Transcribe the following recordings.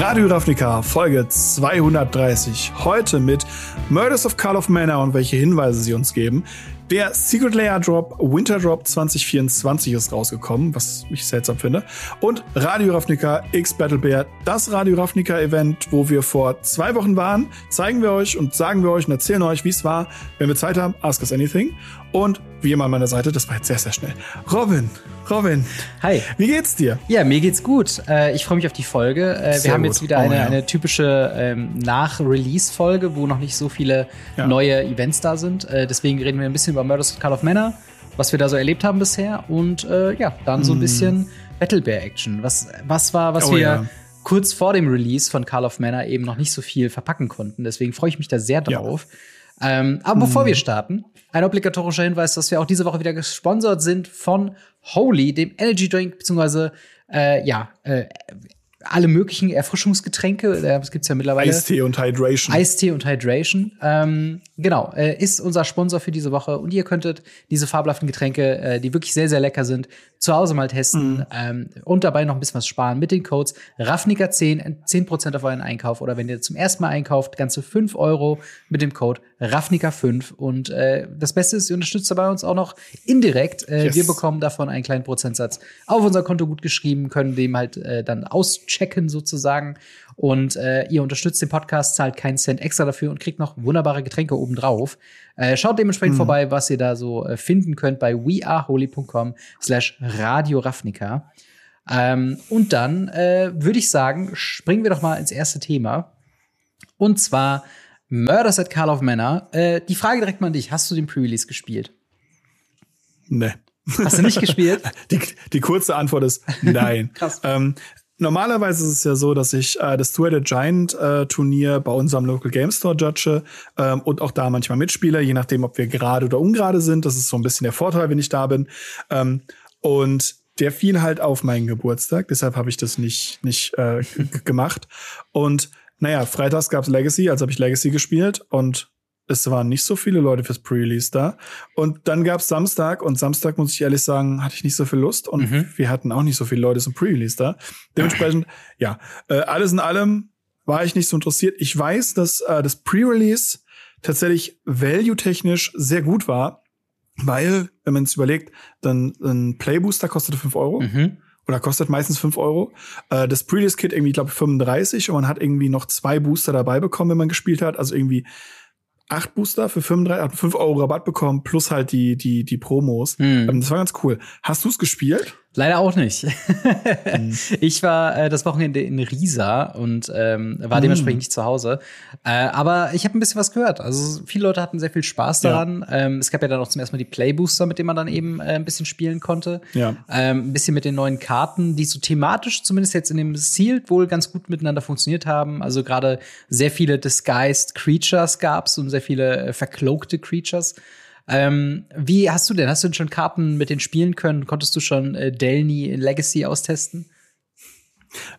Radio Ravnica, Folge 230. Heute mit Murders of Call of Manor und welche Hinweise sie uns geben. Der Secret Layer Drop Winter Drop 2024 ist rausgekommen, was ich seltsam finde. Und Radio Ravnica X Battle Bear, das Radio Ravnica Event, wo wir vor zwei Wochen waren, zeigen wir euch und sagen wir euch und erzählen euch, wie es war. Wenn wir Zeit haben, ask us anything. Und wie immer an meiner Seite, das war jetzt sehr, sehr schnell. Robin, Robin. Hi. Wie geht's dir? Ja, mir geht's gut. Äh, ich freue mich auf die Folge. Äh, wir haben gut. jetzt wieder oh, eine, ja. eine typische ähm, Nach-Release-Folge, wo noch nicht so viele ja. neue Events da sind. Äh, deswegen reden wir ein bisschen über Murders of Call of Manor, was wir da so erlebt haben bisher. Und ja, dann so ein mm. bisschen Battle Bear Action. Was, was war, was oh, wir ja. kurz vor dem Release von Call of Manor eben noch nicht so viel verpacken konnten. Deswegen freue ich mich da sehr drauf. Ähm, aber mm. bevor wir starten, ein obligatorischer Hinweis, dass wir auch diese Woche wieder gesponsert sind von Holy, dem Energy Drink, beziehungsweise äh, ja, äh, alle möglichen Erfrischungsgetränke. Das gibt's ja mittlerweile. Eistee und Hydration. Eistee und Hydration. Ähm, genau, äh, ist unser Sponsor für diese Woche. Und ihr könntet diese fabelhaften Getränke, äh, die wirklich sehr, sehr lecker sind, zu Hause mal testen mhm. ähm, und dabei noch ein bisschen was sparen mit den Codes Raffnicker10, 10% auf euren Einkauf. Oder wenn ihr zum ersten Mal einkauft, ganze 5 Euro mit dem Code Raffnicker5. Und äh, das Beste ist, ihr unterstützt dabei uns auch noch indirekt. Äh, yes. Wir bekommen davon einen kleinen Prozentsatz auf unser Konto gut geschrieben, können dem halt äh, dann auschecken sozusagen. Und äh, ihr unterstützt den Podcast, zahlt keinen Cent extra dafür und kriegt noch wunderbare Getränke obendrauf. Äh, schaut dementsprechend mhm. vorbei, was ihr da so äh, finden könnt bei weareholy.com slash Radio Ravnica. Ähm, und dann äh, würde ich sagen, springen wir doch mal ins erste Thema. Und zwar Murders at Call of Manor. Äh, die Frage direkt mal an dich. Hast du den Pre-Release gespielt? Nee. Hast du nicht gespielt? Die, die kurze Antwort ist nein. Krass. Ähm, Normalerweise ist es ja so, dass ich äh, das Two-Headed Giant äh, Turnier bei unserem Local Game Store judge ähm, und auch da manchmal mitspiele, je nachdem, ob wir gerade oder ungerade sind. Das ist so ein bisschen der Vorteil, wenn ich da bin. Ähm, und der fiel halt auf meinen Geburtstag, deshalb habe ich das nicht, nicht äh, gemacht. Und naja, freitags gab's Legacy, also habe ich Legacy gespielt und es waren nicht so viele Leute fürs Pre-Release da. Und dann gab's Samstag und Samstag, muss ich ehrlich sagen, hatte ich nicht so viel Lust und mhm. wir hatten auch nicht so viele Leute zum Pre-Release da. Dementsprechend, ja, äh, alles in allem war ich nicht so interessiert. Ich weiß, dass äh, das Pre-Release tatsächlich value-technisch sehr gut war, weil, wenn man es überlegt, dann ein Playbooster kostete fünf Euro. Mhm oder kostet meistens fünf Euro. Äh, das Pre-Release-Kit irgendwie, ich glaube, 35 und man hat irgendwie noch zwei Booster dabei bekommen, wenn man gespielt hat. Also irgendwie acht Booster für 35, 5 Euro Rabatt bekommen, plus halt die, die, die Promos. Mhm. Das war ganz cool. Hast du es gespielt? Leider auch nicht. mhm. Ich war äh, das Wochenende in Riesa und ähm, war mhm. dementsprechend nicht zu Hause. Äh, aber ich habe ein bisschen was gehört. Also viele Leute hatten sehr viel Spaß daran. Ja. Ähm, es gab ja dann auch zum ersten Mal die Playbooster, mit denen man dann eben äh, ein bisschen spielen konnte. Ja. Ähm, ein bisschen mit den neuen Karten, die so thematisch zumindest jetzt in dem Sealed wohl ganz gut miteinander funktioniert haben. Also gerade sehr viele Disguised Creatures gab's und sehr viele äh, vercloakte Creatures. Ähm, wie hast du denn? Hast du denn schon Karten mit den spielen können? Konntest du schon äh, Delny Legacy austesten?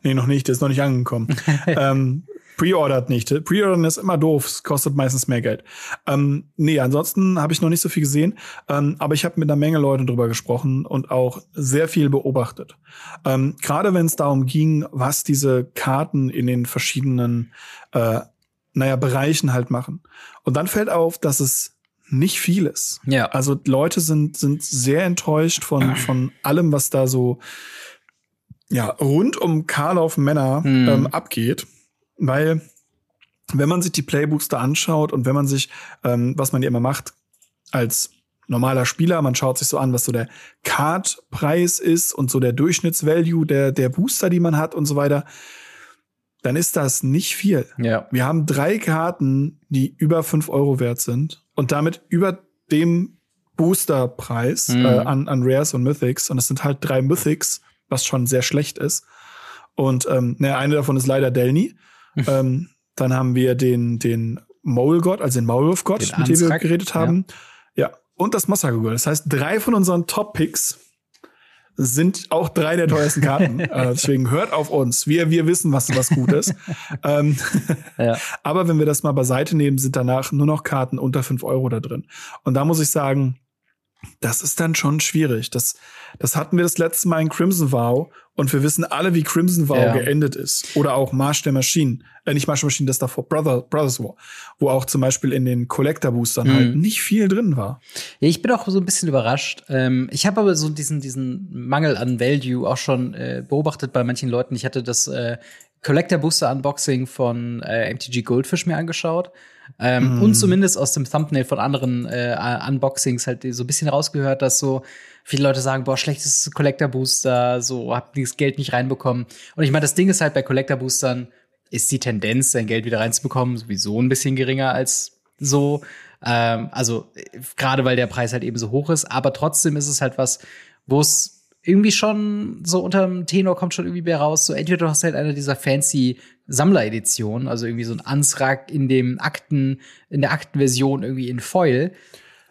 Nee, noch nicht. Der ist noch nicht angekommen. ähm, Pre-ordert nicht. Pre-ordern ist immer doof. Es kostet meistens mehr Geld. Ähm, nee, ansonsten habe ich noch nicht so viel gesehen. Ähm, aber ich habe mit einer Menge Leuten drüber gesprochen und auch sehr viel beobachtet. Ähm, Gerade wenn es darum ging, was diese Karten in den verschiedenen, äh, naja, Bereichen halt machen. Und dann fällt auf, dass es nicht vieles. Ja. Also Leute sind, sind sehr enttäuscht von, von allem, was da so ja, rund um Karlauf Männer mhm. ähm, abgeht. Weil, wenn man sich die Playbooks da anschaut und wenn man sich, ähm, was man ja immer macht, als normaler Spieler, man schaut sich so an, was so der Card-Preis ist und so der Durchschnittsvalue der, der Booster, die man hat und so weiter, dann ist das nicht viel. Ja. Wir haben drei Karten, die über fünf Euro wert sind und damit über dem Boosterpreis mhm. äh, an, an Rares und Mythics. Und es sind halt drei Mythics, was schon sehr schlecht ist. Und ähm, ne, eine davon ist leider Delny. ähm, dann haben wir den, den Mole-Gott, also den Maulwurf-Gott, mit dem wir geredet haben. Ja. ja. Und das Massaker-Gott. Das heißt, drei von unseren Top-Picks sind auch drei der teuersten Karten. äh, deswegen hört auf uns. Wir, wir wissen, was, was gut ist. ähm, ja. Aber wenn wir das mal beiseite nehmen, sind danach nur noch Karten unter fünf Euro da drin. Und da muss ich sagen, das ist dann schon schwierig. Das, das hatten wir das letzte Mal in Crimson Vow und wir wissen alle, wie Crimson Vow ja. geendet ist. Oder auch Marsch der Maschinen. Äh, nicht Marsch der Maschinen, das davor, Brother, Brothers War. Wo auch zum Beispiel in den Collector-Boostern mhm. halt nicht viel drin war. Ja, ich bin auch so ein bisschen überrascht. Ähm, ich habe aber so diesen, diesen Mangel an Value auch schon äh, beobachtet bei manchen Leuten. Ich hatte das äh, Collector Booster Unboxing von äh, MTG Goldfish mir angeschaut. Ähm, mm. Und zumindest aus dem Thumbnail von anderen äh, Unboxings halt so ein bisschen rausgehört, dass so viele Leute sagen, boah, schlechtes Collector Booster, so hab das Geld nicht reinbekommen. Und ich meine, das Ding ist halt bei Collector Boostern ist die Tendenz, sein Geld wieder reinzubekommen, sowieso ein bisschen geringer als so. Ähm, also gerade weil der Preis halt eben so hoch ist, aber trotzdem ist es halt was, wo es irgendwie schon so unter dem Tenor kommt schon irgendwie mehr raus. So entweder du hast halt eine dieser fancy Sammlereditionen, also irgendwie so ein Ansrag in dem Akten, in der Aktenversion irgendwie in Foil.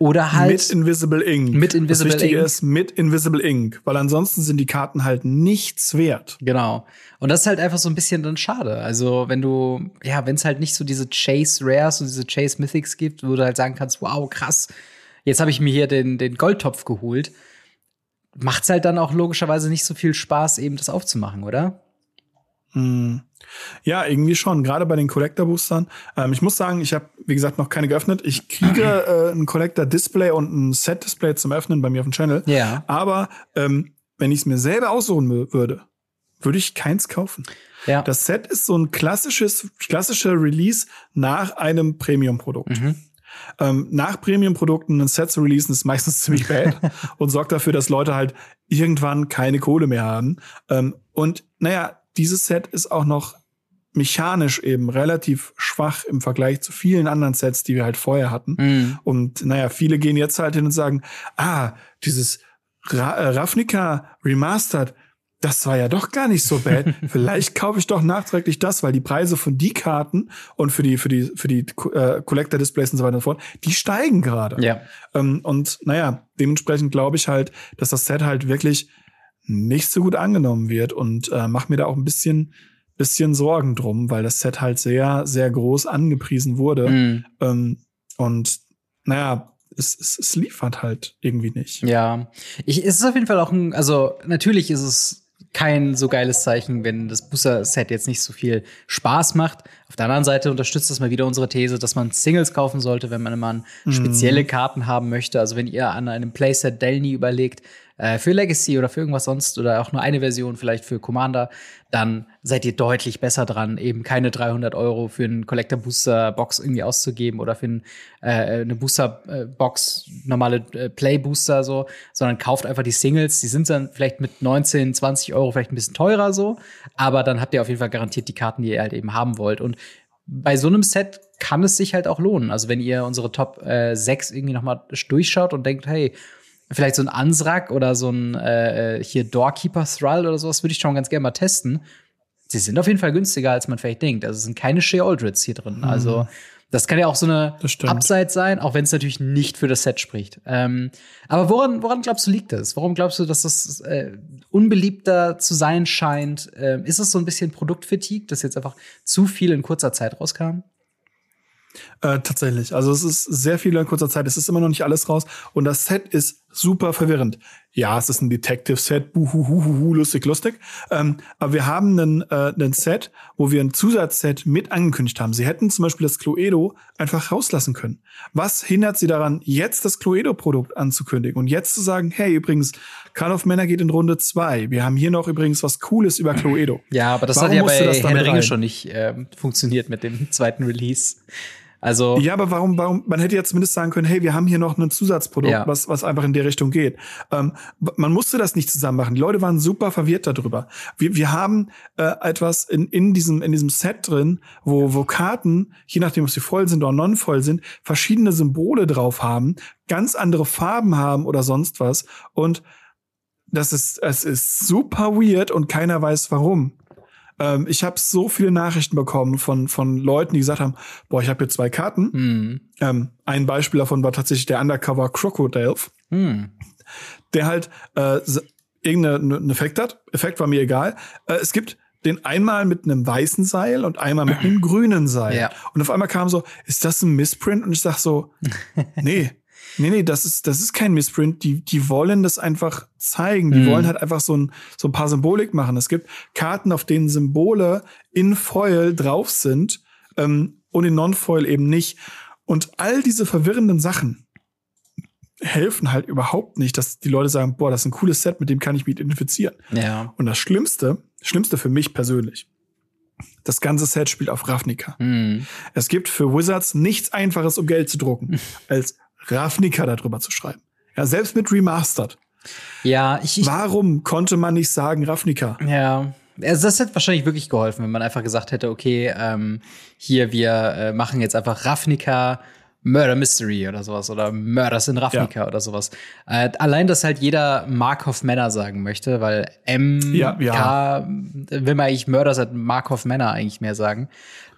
Oder halt. Mit Invisible Ink. Mit Invisible das Wichtige Ink. ist mit Invisible Ink, weil ansonsten sind die Karten halt nichts wert. Genau. Und das ist halt einfach so ein bisschen dann schade. Also, wenn du, ja, wenn es halt nicht so diese Chase Rares und diese Chase Mythics gibt, wo du halt sagen kannst, wow, krass, jetzt habe ich mir hier den, den Goldtopf geholt macht's halt dann auch logischerweise nicht so viel Spaß, eben das aufzumachen, oder? Hm. Ja, irgendwie schon. Gerade bei den Collector Boostern. Ähm, ich muss sagen, ich habe, wie gesagt, noch keine geöffnet. Ich kriege äh, ein Collector Display und ein Set Display zum Öffnen bei mir auf dem Channel. Ja. Aber ähm, wenn ich es mir selber aussuchen würde, würde ich keins kaufen. Ja. Das Set ist so ein klassisches, klassischer Release nach einem Premium-Produkt. Mhm. Ähm, nach Premium-Produkten ein Set zu releasen ist meistens ziemlich bad und sorgt dafür, dass Leute halt irgendwann keine Kohle mehr haben. Ähm, und naja, dieses Set ist auch noch mechanisch eben relativ schwach im Vergleich zu vielen anderen Sets, die wir halt vorher hatten. Mhm. Und naja, viele gehen jetzt halt hin und sagen, ah, dieses Ra äh, Ravnica Remastered, das war ja doch gar nicht so bad. Vielleicht kaufe ich doch nachträglich das, weil die Preise von die Karten und für die für die für die äh, Collector Displays und so weiter und so fort, die steigen gerade. Ja. Ähm, und naja, dementsprechend glaube ich halt, dass das Set halt wirklich nicht so gut angenommen wird und äh, mache mir da auch ein bisschen bisschen Sorgen drum, weil das Set halt sehr sehr groß angepriesen wurde. Mhm. Ähm, und naja, es, es, es liefert halt irgendwie nicht. Ja, ich, es ist auf jeden Fall auch ein, also natürlich ist es kein so geiles Zeichen, wenn das Booster-Set jetzt nicht so viel Spaß macht. Auf der anderen Seite unterstützt das mal wieder unsere These, dass man Singles kaufen sollte, wenn man mal spezielle Karten haben möchte. Also wenn ihr an einem Playset Delny überlegt, äh, für Legacy oder für irgendwas sonst oder auch nur eine Version vielleicht für Commander, dann seid ihr deutlich besser dran, eben keine 300 Euro für einen Collector Booster Box irgendwie auszugeben oder für ein, äh, eine Booster äh, Box, normale äh, Play Booster so, sondern kauft einfach die Singles. Die sind dann vielleicht mit 19, 20 Euro vielleicht ein bisschen teurer so, aber dann habt ihr auf jeden Fall garantiert die Karten, die ihr halt eben haben wollt. Und bei so einem Set kann es sich halt auch lohnen. Also wenn ihr unsere Top äh, 6 irgendwie noch mal durchschaut und denkt, hey, vielleicht so ein Ansrak oder so ein äh, hier Doorkeeper Thrall oder sowas würde ich schon ganz gerne mal testen. Sie sind auf jeden Fall günstiger, als man vielleicht denkt. Also es sind keine Shea Aldrids hier drin. Mhm. Also das kann ja auch so eine Upside sein, auch wenn es natürlich nicht für das Set spricht. Ähm, aber woran, woran glaubst du, liegt das? Warum glaubst du, dass das äh, unbeliebter zu sein scheint? Ähm, ist es so ein bisschen Produktfatigue, dass jetzt einfach zu viel in kurzer Zeit rauskam? Äh, tatsächlich. Also es ist sehr viel in kurzer Zeit. Es ist immer noch nicht alles raus. Und das Set ist super verwirrend. Ja, es ist ein Detective-Set, buhuhuhu, lustig, lustig. Ähm, aber wir haben einen, äh, einen Set, wo wir ein Zusatzset mit angekündigt haben. Sie hätten zum Beispiel das Cluedo einfach rauslassen können. Was hindert sie daran, jetzt das Cluedo-Produkt anzukündigen und jetzt zu sagen, hey, übrigens, Call of Männer geht in Runde zwei. Wir haben hier noch übrigens was Cooles über Cluedo. Ja, aber das Warum hat ja bei Herr der Ringe schon nicht äh, funktioniert mit dem zweiten Release. Also ja, aber warum, warum? Man hätte ja zumindest sagen können, hey, wir haben hier noch ein Zusatzprodukt, ja. was was einfach in der Richtung geht. Ähm, man musste das nicht zusammen machen. Die Leute waren super verwirrt darüber. Wir, wir haben äh, etwas in, in diesem in diesem Set drin, wo wo Karten, je nachdem, ob sie voll sind oder non voll sind, verschiedene Symbole drauf haben, ganz andere Farben haben oder sonst was und das ist es ist super weird und keiner weiß warum. Ähm, ich habe so viele Nachrichten bekommen von, von Leuten, die gesagt haben, boah, ich habe hier zwei Karten. Mhm. Ähm, ein Beispiel davon war tatsächlich der Undercover Crocodile, mhm. der halt äh, irgendeinen Effekt hat. Effekt war mir egal. Äh, es gibt den einmal mit einem weißen Seil und einmal mit einem grünen Seil. Ja. Und auf einmal kam so, ist das ein Missprint? Und ich sag so, nee, Nee, nee, das ist, das ist kein Missprint. Die, die wollen das einfach zeigen. Die mhm. wollen halt einfach so ein, so ein paar Symbolik machen. Es gibt Karten, auf denen Symbole in Foil drauf sind ähm, und in Non-Foil eben nicht. Und all diese verwirrenden Sachen helfen halt überhaupt nicht, dass die Leute sagen, boah, das ist ein cooles Set, mit dem kann ich mich identifizieren. Ja. Und das Schlimmste, Schlimmste für mich persönlich, das ganze Set spielt auf Ravnica. Mhm. Es gibt für Wizards nichts einfaches, um Geld zu drucken, als Ravnica darüber zu schreiben. Ja, selbst mit Remastered. Ja, ich, ich Warum konnte man nicht sagen Ravnica? Ja. Also das hätte wahrscheinlich wirklich geholfen, wenn man einfach gesagt hätte, okay, ähm, hier, wir äh, machen jetzt einfach Ravnica Murder Mystery oder sowas oder Murders in Ravnica ja. oder sowas. Äh, allein, dass halt jeder Markov Männer sagen möchte, weil M, ja, ja. K, will man eigentlich Murders at Markov Männer eigentlich mehr sagen.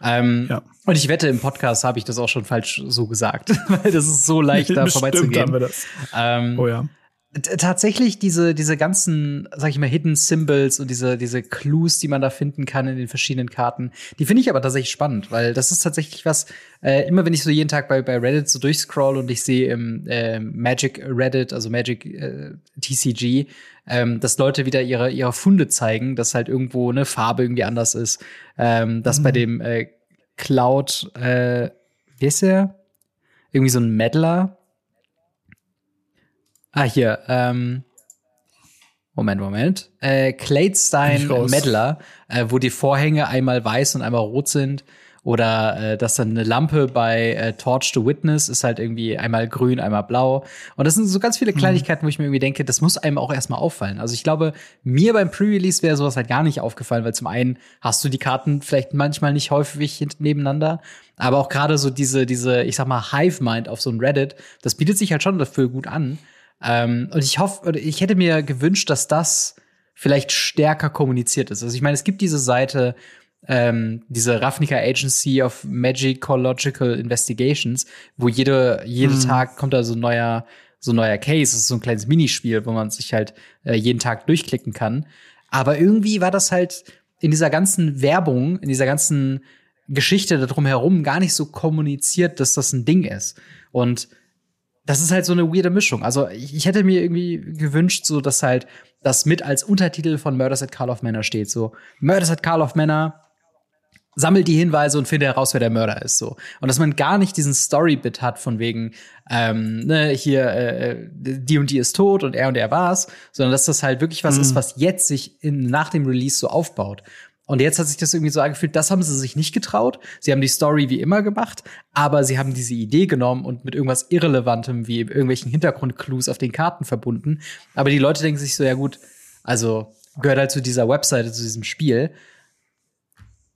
Ähm, ja. Und ich wette, im Podcast habe ich das auch schon falsch so gesagt, weil das ist so leicht, da vorbeizugehen. Haben wir das. Ähm, oh ja tatsächlich diese, diese ganzen, sag ich mal, Hidden Symbols und diese, diese Clues, die man da finden kann in den verschiedenen Karten, die finde ich aber tatsächlich spannend, weil das ist tatsächlich was, äh, immer wenn ich so jeden Tag bei, bei Reddit so durchscroll und ich sehe im äh, Magic Reddit, also Magic äh, TCG, ähm, dass Leute wieder ihre, ihre Funde zeigen, dass halt irgendwo eine Farbe irgendwie anders ist, ähm, dass mhm. bei dem äh, Cloud, äh, wie ist der? Irgendwie so ein Meddler, Ah, hier, ähm, Moment, Moment. Äh, Cladestein Meddler, äh, wo die Vorhänge einmal weiß und einmal rot sind. Oder äh, dass dann eine Lampe bei äh, Torch to Witness ist halt irgendwie einmal grün, einmal blau. Und das sind so ganz viele mhm. Kleinigkeiten, mhm. wo ich mir irgendwie denke, das muss einem auch erstmal auffallen. Also ich glaube, mir beim Pre-Release wäre sowas halt gar nicht aufgefallen, weil zum einen hast du die Karten vielleicht manchmal nicht häufig nebeneinander. Aber auch gerade so diese, diese, ich sag mal, Hive-Mind auf so einem Reddit, das bietet sich halt schon dafür gut an. Ähm, und ich hoffe, ich hätte mir gewünscht, dass das vielleicht stärker kommuniziert ist. Also ich meine, es gibt diese Seite, ähm, diese Ravnica Agency of Magicological Investigations, wo jede, jeden mhm. Tag kommt da so ein neuer, so ein neuer Case. Das ist so ein kleines Minispiel, wo man sich halt äh, jeden Tag durchklicken kann. Aber irgendwie war das halt in dieser ganzen Werbung, in dieser ganzen Geschichte darum herum gar nicht so kommuniziert, dass das ein Ding ist. Und das ist halt so eine weirde Mischung. Also ich, ich, hätte mir irgendwie gewünscht, so dass halt das mit als Untertitel von Murders at Carl of Manor steht. So Murders at Carl of Manor sammelt die Hinweise und findet heraus, wer der Mörder ist. So und dass man gar nicht diesen Story-Bit hat von wegen ähm, ne, hier äh, die und die ist tot und er und er war's, sondern dass das halt wirklich was mhm. ist, was jetzt sich in, nach dem Release so aufbaut. Und jetzt hat sich das irgendwie so angefühlt, das haben sie sich nicht getraut. Sie haben die Story wie immer gemacht, aber sie haben diese Idee genommen und mit irgendwas Irrelevantem wie irgendwelchen Hintergrundclues auf den Karten verbunden. Aber die Leute denken sich so, ja gut, also gehört halt zu dieser Webseite, zu diesem Spiel.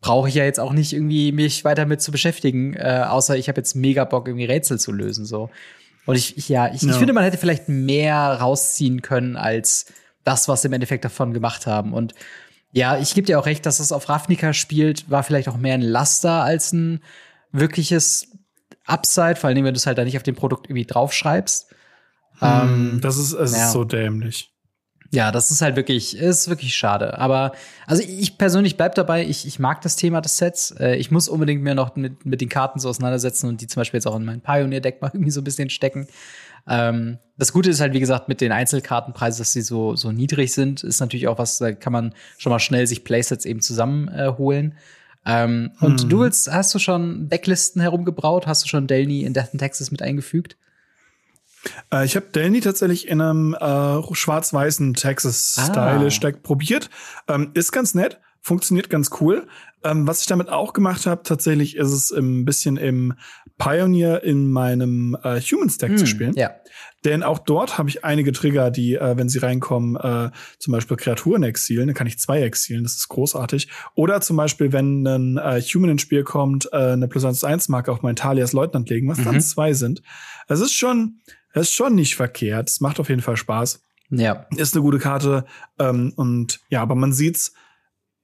Brauche ich ja jetzt auch nicht irgendwie mich weiter mit zu beschäftigen, äh, außer ich habe jetzt mega Bock, irgendwie Rätsel zu lösen. so. Und ich, ich ja, ich, no. ich finde, man hätte vielleicht mehr rausziehen können als das, was sie im Endeffekt davon gemacht haben. Und ja, ich gebe dir auch recht, dass es auf Ravnica spielt, war vielleicht auch mehr ein Laster als ein wirkliches Upside, vor allem wenn du es halt da nicht auf dem Produkt irgendwie draufschreibst. Hm, ähm, das ist, es ja. ist so dämlich. Ja, das ist halt wirklich, ist wirklich schade. Aber also ich persönlich bleib dabei, ich, ich mag das Thema des Sets. Äh, ich muss unbedingt mir noch mit, mit den Karten so auseinandersetzen und die zum Beispiel jetzt auch in mein Pioneer-Deck mal irgendwie so ein bisschen stecken. Ähm, das Gute ist halt, wie gesagt, mit den Einzelkartenpreisen, dass sie so, so niedrig sind, ist natürlich auch was, da kann man schon mal schnell sich Playsets eben zusammenholen. Äh, ähm, hm. Und du willst, hast du schon Decklisten herumgebraut? Hast du schon Delny in Death in Texas mit eingefügt? Äh, ich habe Delny tatsächlich in einem äh, schwarz-weißen Texas-Stylish-Deck ah. probiert. Ähm, ist ganz nett, funktioniert ganz cool. Ähm, was ich damit auch gemacht habe, tatsächlich ist es ein bisschen im Pioneer in meinem äh, Human Stack hm, zu spielen. Ja. Denn auch dort habe ich einige Trigger, die, äh, wenn sie reinkommen, äh, zum Beispiel Kreaturen exilen, dann kann ich zwei exilen, das ist großartig. Oder zum Beispiel, wenn ein äh, Human ins Spiel kommt, äh, eine plus 1 1 Marke auf mein Talias Leutnant legen, was mhm. dann zwei sind. Es ist schon, es ist schon nicht verkehrt. Es macht auf jeden Fall Spaß. Ja. Ist eine gute Karte. Ähm, und ja, aber man sieht's,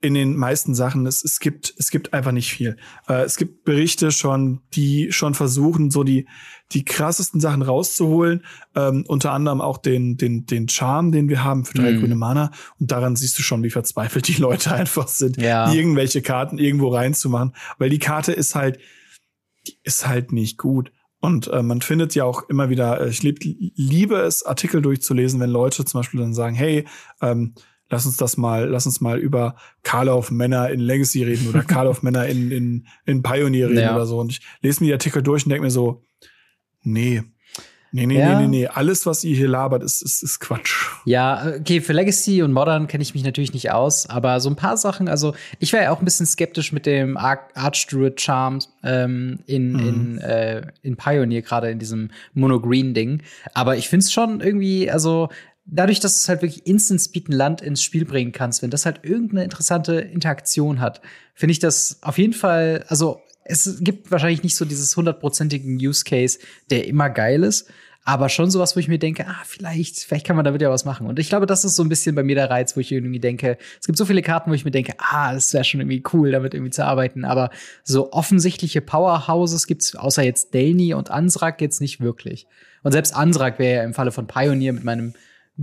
in den meisten Sachen, es, es gibt, es gibt einfach nicht viel. Äh, es gibt Berichte schon, die schon versuchen, so die, die krassesten Sachen rauszuholen. Ähm, unter anderem auch den, den, den Charme, den wir haben für drei mm. grüne Mana. Und daran siehst du schon, wie verzweifelt die Leute einfach sind, ja. irgendwelche Karten irgendwo reinzumachen. Weil die Karte ist halt, die ist halt nicht gut. Und äh, man findet ja auch immer wieder, äh, ich lieb, liebe es, Artikel durchzulesen, wenn Leute zum Beispiel dann sagen, hey, ähm, lass uns das mal, lass uns mal über Karlauf Männer in Legacy reden oder Karlauf Männer in, in, in Pioneer reden ja. oder so. Und ich lese mir die Artikel durch und denke mir so, nee, Nee, nee, ja. nee, nee, nee. Alles, was ihr hier labert, ist, ist, ist Quatsch. Ja, okay, für Legacy und Modern kenne ich mich natürlich nicht aus, aber so ein paar Sachen, also ich wäre ja auch ein bisschen skeptisch mit dem Ar Archdruid Charm ähm, in, mhm. in, äh, in Pioneer, gerade in diesem Mono-Green-Ding. Aber ich finde es schon irgendwie, also dadurch, dass es halt wirklich Instant Speed ein Land ins Spiel bringen kannst, wenn das halt irgendeine interessante Interaktion hat, finde ich das auf jeden Fall, also es gibt wahrscheinlich nicht so dieses hundertprozentigen Use Case, der immer geil ist, aber schon sowas, wo ich mir denke, ah, vielleicht, vielleicht kann man damit ja was machen. Und ich glaube, das ist so ein bisschen bei mir der Reiz, wo ich irgendwie denke, es gibt so viele Karten, wo ich mir denke, ah, das wäre schon irgendwie cool, damit irgendwie zu arbeiten. Aber so offensichtliche Powerhouses gibt's außer jetzt Delny und Ansrak jetzt nicht wirklich. Und selbst Ansrak wäre ja im Falle von Pioneer mit meinem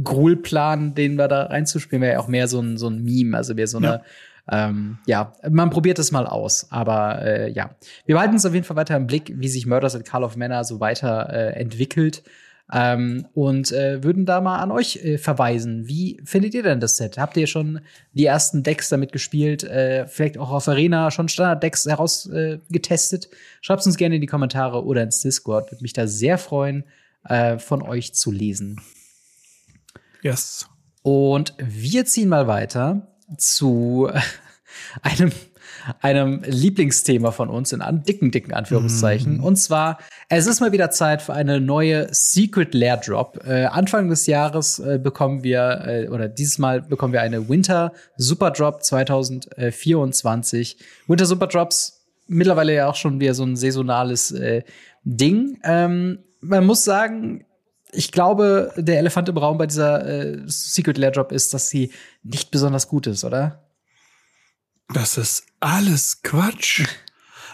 Gruhl-Plan, den wir da reinzuspielen, wäre ja auch mehr so ein, so ein Meme, also wäre so eine ja ähm, ja, man probiert es mal aus. Aber äh, ja, wir behalten uns auf jeden Fall weiter im Blick, wie sich Murders at Call of Manor so weiter äh, entwickelt. Ähm, und äh, würden da mal an euch äh, verweisen. Wie findet ihr denn das Set? Habt ihr schon die ersten Decks damit gespielt? Äh, vielleicht auch auf Arena schon Standard-Decks herausgetestet? Äh, Schreibt uns gerne in die Kommentare oder ins Discord. Würde mich da sehr freuen, äh, von euch zu lesen. Yes. Und wir ziehen mal weiter zu einem, einem Lieblingsthema von uns in an, dicken, dicken Anführungszeichen. Mm. Und zwar, es ist mal wieder Zeit für eine neue Secret Lair Drop. Äh, Anfang des Jahres äh, bekommen wir, äh, oder dieses Mal bekommen wir eine Winter Super Drop 2024. Winter Super Drops mittlerweile ja auch schon wieder so ein saisonales äh, Ding. Ähm, man muss sagen, ich glaube, der Elefant im Raum bei dieser äh, Secret Lair Drop ist, dass sie nicht besonders gut ist, oder? Das ist alles Quatsch.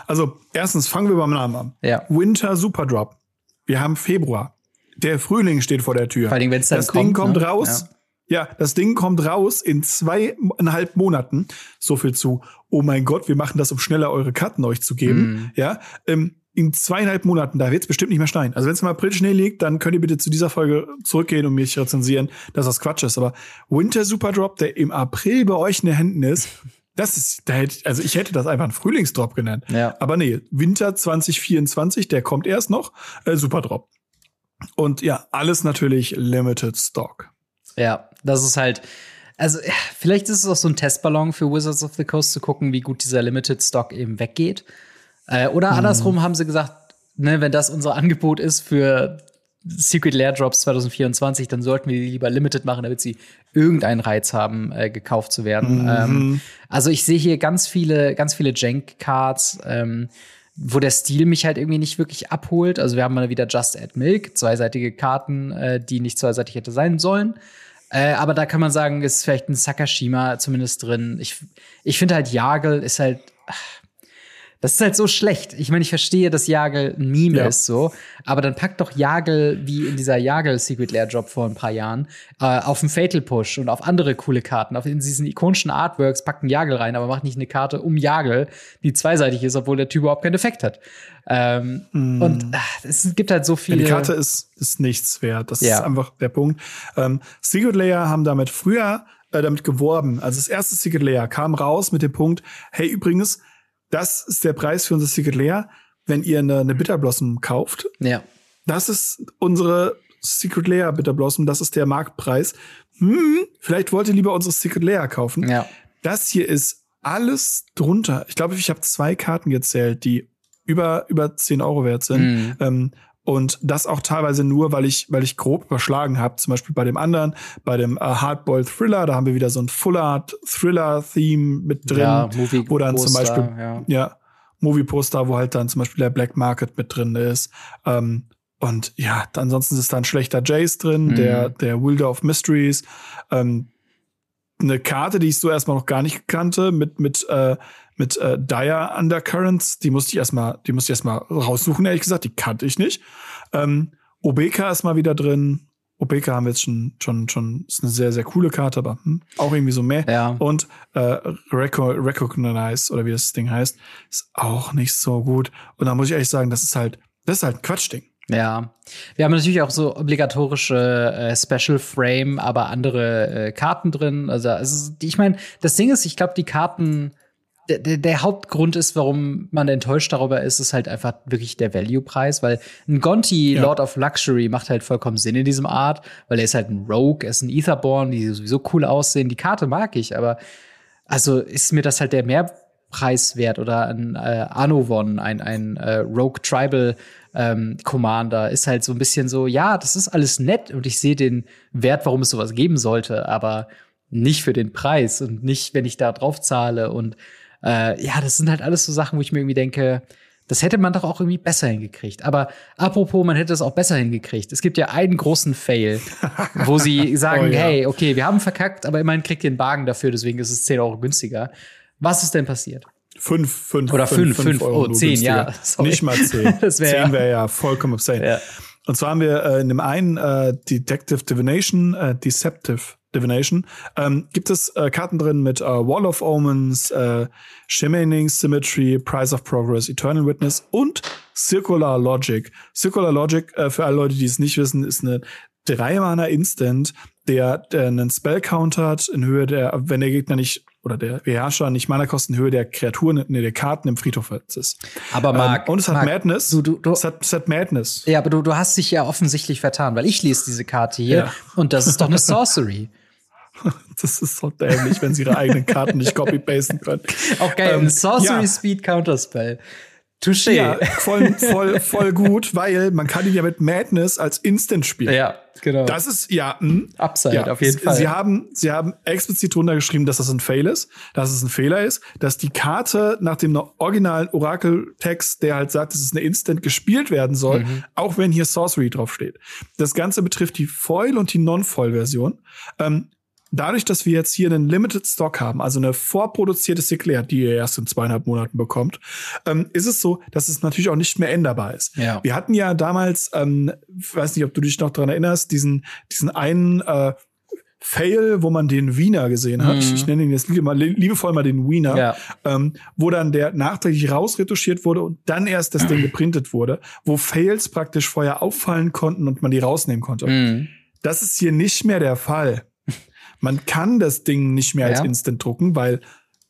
Also, erstens fangen wir beim Namen an. Ja. Winter Super Drop. Wir haben Februar. Der Frühling steht vor der Tür. Vor allem, wenn es dann das kommt. Ding kommt ne? raus. Ja. ja. das Ding kommt raus in zweieinhalb Monaten. So viel zu, oh mein Gott, wir machen das, um schneller eure Karten euch zu geben. Mm. Ja, ähm, in zweieinhalb Monaten, da wird es bestimmt nicht mehr schneien. Also wenn es im April Schnee liegt, dann könnt ihr bitte zu dieser Folge zurückgehen und mich rezensieren, dass das Quatsch ist. Aber Winter Super Drop, der im April bei euch in den Händen ist, das ist, da hätte, also ich hätte das einfach einen Frühlingsdrop genannt. Ja. Aber nee, Winter 2024, der kommt erst noch, äh, Super Drop. Und ja, alles natürlich Limited Stock. Ja, das ist halt, also vielleicht ist es auch so ein Testballon für Wizards of the Coast zu gucken, wie gut dieser Limited Stock eben weggeht. Äh, oder mhm. andersrum haben sie gesagt, ne, wenn das unser Angebot ist für Secret Lair Drops 2024, dann sollten wir die lieber limited machen, damit sie irgendeinen Reiz haben, äh, gekauft zu werden. Mhm. Ähm, also ich sehe hier ganz viele, ganz viele Jank-Cards, ähm, wo der Stil mich halt irgendwie nicht wirklich abholt. Also wir haben mal wieder Just Add Milk, zweiseitige Karten, äh, die nicht zweiseitig hätte sein sollen. Äh, aber da kann man sagen, ist vielleicht ein Sakashima zumindest drin. Ich, ich finde halt Jagel ist halt, ach, das ist halt so schlecht. Ich meine, ich verstehe, dass Jagel ein Meme ja. ist, so. Aber dann packt doch Jagel, wie in dieser Jagel Secret Lair Drop vor ein paar Jahren, äh, auf den Fatal Push und auf andere coole Karten. Auf diesen ikonischen Artworks packt einen Jagel rein, aber macht nicht eine Karte um Jagel, die zweiseitig ist, obwohl der Typ überhaupt keinen Effekt hat. Ähm, mm. Und ach, es gibt halt so viele. Ja, die Karte ist, ist nichts wert. Das ja. ist einfach der Punkt. Ähm, Secret Layer haben damit früher äh, damit geworben. Also das erste Secret Layer kam raus mit dem Punkt, hey, übrigens, das ist der Preis für unser Secret Lair, wenn ihr eine, eine Bitter Blossom kauft. Ja. Das ist unsere Secret Lair Bitter Blossom, das ist der Marktpreis. Hm, vielleicht wollt ihr lieber unsere Secret Lair kaufen. Ja. Das hier ist alles drunter. Ich glaube, ich habe zwei Karten gezählt, die über über 10 Euro wert sind. Mhm. Ähm, und das auch teilweise nur, weil ich, weil ich grob überschlagen habe. Zum Beispiel bei dem anderen, bei dem äh, Hardboiled Thriller, da haben wir wieder so ein Full Art Thriller Theme mit drin, ja, Movie wo dann Poster, zum Beispiel ja, ja Movie Poster, wo halt dann zum Beispiel der Black Market mit drin ist. Ähm, und ja, ansonsten ist da ein schlechter Jace drin, mhm. der der Wilder of Mysteries. Ähm, eine Karte, die ich so erstmal noch gar nicht kannte, mit mit äh, mit äh, Dire Undercurrents. Die musste ich erstmal, die musste ich erstmal raussuchen, ehrlich gesagt. Die kannte ich nicht. Ähm, Obeka ist mal wieder drin. Obeka haben wir jetzt schon, schon, schon, ist eine sehr, sehr coole Karte, aber hm, auch irgendwie so mehr. Ja. Und äh, Recognize, oder wie das Ding heißt, ist auch nicht so gut. Und da muss ich ehrlich sagen, das ist halt, Das ist halt ein Quatschding. Ja, wir haben natürlich auch so obligatorische äh, Special Frame, aber andere äh, Karten drin. Also, also ich meine, das Ding ist, ich glaube, die Karten, der, der Hauptgrund ist, warum man enttäuscht darüber ist, ist halt einfach wirklich der Value-Preis, weil ein Gonti ja. Lord of Luxury macht halt vollkommen Sinn in diesem Art, weil er ist halt ein Rogue, er ist ein Etherborn, die sowieso cool aussehen. Die Karte mag ich, aber also ist mir das halt der Mehrpreis wert oder ein äh, Anovon, ein, ein äh, Rogue Tribal ähm, Commander ist halt so ein bisschen so, ja, das ist alles nett und ich sehe den Wert, warum es sowas geben sollte, aber nicht für den Preis und nicht, wenn ich da drauf zahle. Und äh, ja, das sind halt alles so Sachen, wo ich mir irgendwie denke, das hätte man doch auch irgendwie besser hingekriegt. Aber apropos, man hätte es auch besser hingekriegt. Es gibt ja einen großen Fail, wo sie sagen, oh, ja. hey, okay, wir haben verkackt, aber immerhin kriegt ihr einen Wagen dafür, deswegen ist es 10 Euro günstiger. Was ist denn passiert? Fünf, fünf, Oder fünf, fünf, fünf Euro. Oh, zehn, ja. Sorry. Nicht mal zehn. das wär, zehn wäre ja vollkommen obscene. Ja. Und zwar haben wir äh, in dem einen äh, Detective Divination, äh, Deceptive Divination, ähm, gibt es äh, Karten drin mit äh, Wall of Omens, äh, Shimmering Symmetry, Price of Progress, Eternal Witness und Circular Logic. Circular Logic, äh, für alle Leute, die es nicht wissen, ist eine Drei-Mana Instant, der, der einen Spell countert in Höhe der, wenn der Gegner nicht oder der Beherrscher nicht Mana-Kostenhöhe der Kreaturen, nee, der Karten im Friedhof ist. Aber Marc, ähm, und es hat Marc, Madness. Du, du, du, es, hat, es hat Madness. Ja, aber du, du hast dich ja offensichtlich vertan, weil ich lese diese Karte hier ja. und das ist doch eine Sorcery. Das ist so dämlich, wenn sie ihre eigenen Karten nicht copy-pasten können. Auch geil, ähm, Sorcery ja. Speed Counterspell. Touché. Ja, voll, voll, voll gut, weil man kann ihn ja mit Madness als Instant spielen. Ja, genau. Das ist ja mh, hm, Upside ja, auf jeden Fall. Sie haben, sie haben explizit drunter geschrieben, dass das ein Fail ist, dass es ein Fehler ist, dass die Karte nach dem originalen Orakel-Text, der halt sagt, dass es eine Instant gespielt werden soll, mhm. auch wenn hier Sorcery draufsteht. Das Ganze betrifft die Foil und die Non-Foil-Version. Ähm, dadurch, dass wir jetzt hier einen Limited Stock haben, also eine vorproduzierte Sinclair, die ihr erst in zweieinhalb Monaten bekommt, ähm, ist es so, dass es natürlich auch nicht mehr änderbar ist. Ja. Wir hatten ja damals, ähm, weiß nicht, ob du dich noch dran erinnerst, diesen, diesen einen äh, Fail, wo man den Wiener gesehen hat. Mhm. Ich nenne ihn jetzt liebevoll mal den Wiener, ja. ähm, wo dann der nachträglich rausretuschiert wurde und dann erst das Ding geprintet wurde, wo Fails praktisch vorher auffallen konnten und man die rausnehmen konnte. Mhm. Das ist hier nicht mehr der Fall. Man kann das Ding nicht mehr als ja. Instant drucken, weil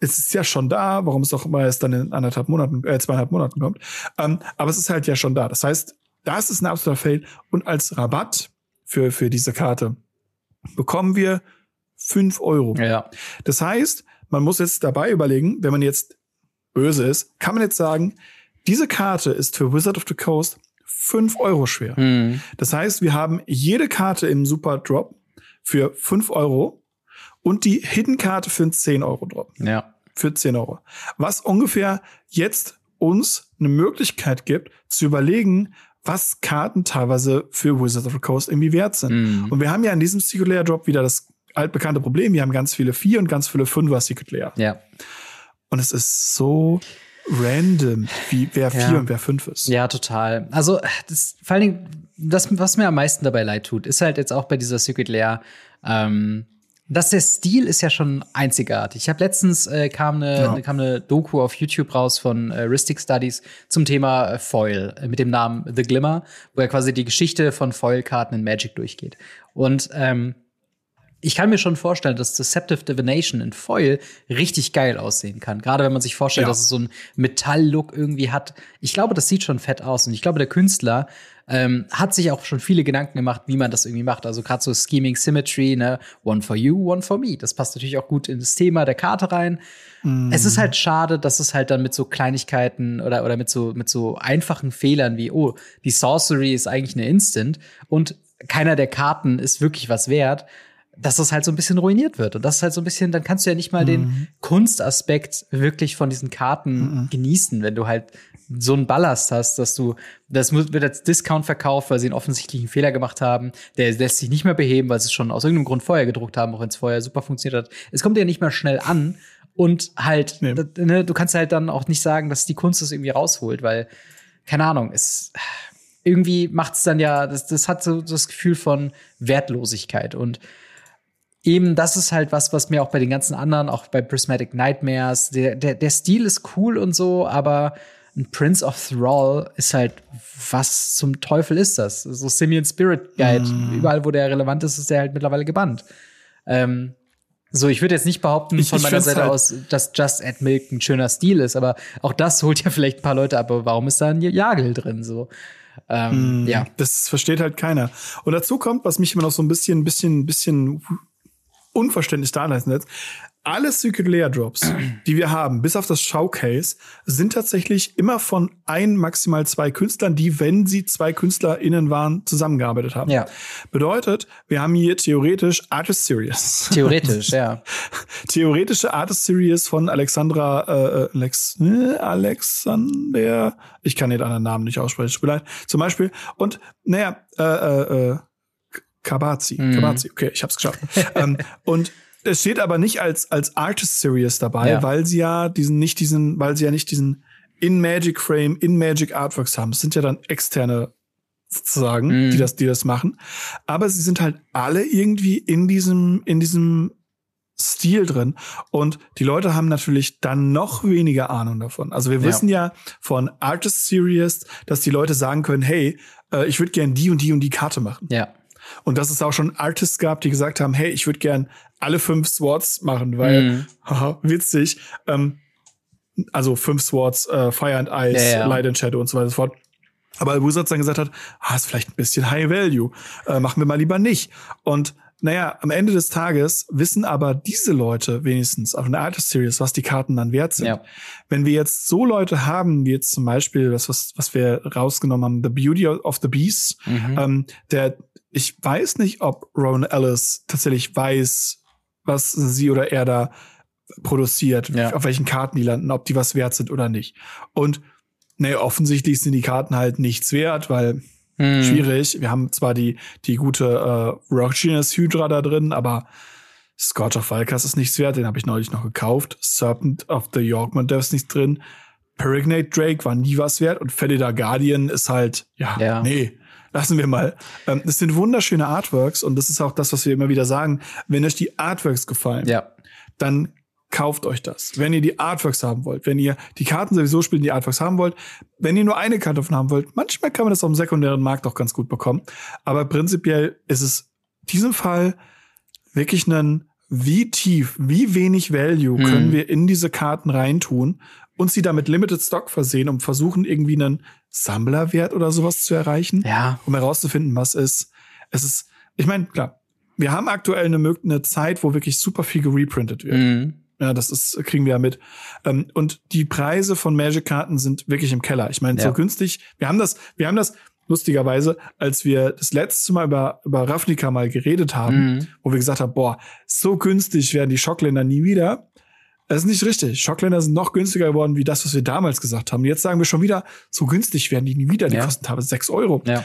es ist ja schon da, warum es auch immer erst dann in anderthalb Monaten, äh, zweieinhalb Monaten kommt. Ähm, aber es ist halt ja schon da. Das heißt, das ist ein absoluter Fail. Und als Rabatt für, für diese Karte bekommen wir fünf Euro. Ja. Das heißt, man muss jetzt dabei überlegen, wenn man jetzt böse ist, kann man jetzt sagen, diese Karte ist für Wizard of the Coast fünf Euro schwer. Mhm. Das heißt, wir haben jede Karte im Super Drop für fünf Euro und die Hidden-Karte für einen 10-Euro-Drop. Ja. Für 10 Euro. Was ungefähr jetzt uns eine Möglichkeit gibt, zu überlegen, was Karten teilweise für Wizards of the Coast irgendwie wert sind. Mm. Und wir haben ja in diesem Secret Layer Drop wieder das altbekannte Problem. Wir haben ganz viele vier und ganz viele fünfer Secret Layer. Ja. Und es ist so random, wie wer vier ja. und wer fünf ist. Ja, total. Also, das, vor allen Dingen, das, was mir am meisten dabei leid tut, ist halt jetzt auch bei dieser Secret Layer, ähm, dass der Stil ist ja schon einzigartig. Ich habe letztens äh, kam eine ja. kam eine Doku auf YouTube raus von äh, Ristic Studies zum Thema äh, Foil äh, mit dem Namen The Glimmer, wo er quasi die Geschichte von Foil-Karten in Magic durchgeht. Und ähm, ich kann mir schon vorstellen, dass Deceptive Divination in Foil richtig geil aussehen kann. Gerade wenn man sich vorstellt, ja. dass es so einen Metall-Look irgendwie hat. Ich glaube, das sieht schon fett aus. Und ich glaube, der Künstler ähm, hat sich auch schon viele Gedanken gemacht, wie man das irgendwie macht. Also gerade so Scheming Symmetry, ne, one for you, one for me. Das passt natürlich auch gut in das Thema der Karte rein. Mm. Es ist halt schade, dass es halt dann mit so Kleinigkeiten oder, oder mit so, mit so einfachen Fehlern wie, oh, die Sorcery ist eigentlich eine Instant und keiner der Karten ist wirklich was wert dass das halt so ein bisschen ruiniert wird. Und das ist halt so ein bisschen, dann kannst du ja nicht mal mhm. den Kunstaspekt wirklich von diesen Karten mhm. genießen, wenn du halt so einen Ballast hast, dass du, das wird als Discount verkauft, weil sie einen offensichtlichen Fehler gemacht haben. Der lässt sich nicht mehr beheben, weil sie es schon aus irgendeinem Grund vorher gedruckt haben, auch wenn es vorher super funktioniert hat. Es kommt ja nicht mehr schnell an und halt, nee. ne, du kannst halt dann auch nicht sagen, dass die Kunst es irgendwie rausholt, weil, keine Ahnung, es irgendwie macht es dann ja, das, das hat so das Gefühl von Wertlosigkeit und eben, das ist halt was, was mir auch bei den ganzen anderen, auch bei Prismatic Nightmares, der, der, der Stil ist cool und so, aber ein Prince of Thrall ist halt, was zum Teufel ist das? So Simeon Spirit Guide, mm. überall, wo der relevant ist, ist der halt mittlerweile gebannt. Ähm, so, ich würde jetzt nicht behaupten ich, von meiner Seite halt aus, dass Just Add Milk ein schöner Stil ist, aber auch das holt ja vielleicht ein paar Leute ab. Aber warum ist da ein Jagel drin? So, ähm, mm, ja. Das versteht halt keiner. Und dazu kommt, was mich immer noch so ein bisschen, bisschen, bisschen unverständlich da lässt alle Secret Layer Drops, die wir haben, bis auf das Showcase, sind tatsächlich immer von ein, maximal zwei Künstlern, die, wenn sie zwei KünstlerInnen waren, zusammengearbeitet haben. Ja. Bedeutet, wir haben hier theoretisch Artist Series. Theoretisch, ja. Theoretische Artist Series von Alexandra, äh, äh, Alex, äh, Alexander, ich kann den anderen Namen nicht aussprechen, tut mir leid. Zum Beispiel. Und, naja, äh, äh, äh Kabazi. Mhm. Kabazi, okay, ich hab's geschafft. ähm, und es steht aber nicht als, als Artist Series dabei, ja. weil sie ja diesen, nicht diesen, weil sie ja nicht diesen in Magic Frame, in Magic Artworks haben. Es sind ja dann externe sozusagen, mm. die das, die das machen. Aber sie sind halt alle irgendwie in diesem, in diesem Stil drin. Und die Leute haben natürlich dann noch weniger Ahnung davon. Also wir ja. wissen ja von Artist Series, dass die Leute sagen können, hey, äh, ich würde gern die und die und die Karte machen. Ja. Und dass es auch schon Artists gab, die gesagt haben, hey, ich würde gern alle fünf Swords machen, weil, mhm. haha, witzig, ähm, also fünf Swords, äh, Fire and Ice, ja, ja. Light and Shadow und so weiter und so fort. Aber Wizards dann gesagt hat, ah, ist vielleicht ein bisschen High Value, äh, machen wir mal lieber nicht. Und naja, am Ende des Tages wissen aber diese Leute wenigstens auf einer Artist Series, was die Karten dann wert sind. Ja. Wenn wir jetzt so Leute haben, wie jetzt zum Beispiel das, was, was wir rausgenommen haben, The Beauty of the Beast, mhm. ähm, der, ich weiß nicht, ob Ron Ellis tatsächlich weiß, was sie oder er da produziert, ja. auf welchen Karten die landen, ob die was wert sind oder nicht. Und nee, offensichtlich sind die Karten halt nichts wert, weil hm. schwierig. Wir haben zwar die, die gute äh, Rockiness Hydra da drin, aber Scourge of Valkas ist nichts wert, den habe ich neulich noch gekauft. Serpent of the Yorkman, der ist nichts drin. Perignate Drake war nie was wert und Felida Guardian ist halt, ja, ja. nee, lassen wir mal. Ähm, das sind wunderschöne Artworks und das ist auch das, was wir immer wieder sagen. Wenn euch die Artworks gefallen, ja. dann kauft euch das. Wenn ihr die Artworks haben wollt, wenn ihr die Karten sowieso spielen, die Artworks haben wollt, wenn ihr nur eine Karte davon haben wollt, manchmal kann man das auf dem sekundären Markt auch ganz gut bekommen. Aber prinzipiell ist es in diesem Fall wirklich ein, wie tief, wie wenig Value hm. können wir in diese Karten reintun und sie damit Limited Stock versehen, um versuchen, irgendwie einen Sammlerwert oder sowas zu erreichen. Ja. Um herauszufinden, was ist. Es ist, ich meine, klar, wir haben aktuell eine, eine Zeit, wo wirklich super viel gereprintet wird. Mhm. Ja, das ist, kriegen wir ja mit. Ähm, und die Preise von Magic-Karten sind wirklich im Keller. Ich meine, ja. so günstig. Wir haben das, wir haben das lustigerweise, als wir das letzte Mal über, über Ravnica mal geredet haben, mhm. wo wir gesagt haben, boah, so günstig werden die Schockländer nie wieder. Das ist nicht richtig. Schockländer sind noch günstiger geworden, wie das, was wir damals gesagt haben. Jetzt sagen wir schon wieder, so günstig werden die nie wieder. Die ja. kosten teilweise sechs Euro. Ja.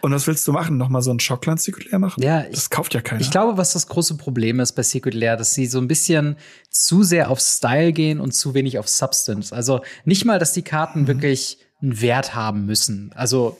Und was willst du machen? Nochmal so ein Schockland Secret Lair machen? Ja, das ich, kauft ja keiner. Ich glaube, was das große Problem ist bei Lair, dass sie so ein bisschen zu sehr auf Style gehen und zu wenig auf Substance. Also nicht mal, dass die Karten mhm. wirklich einen Wert haben müssen. Also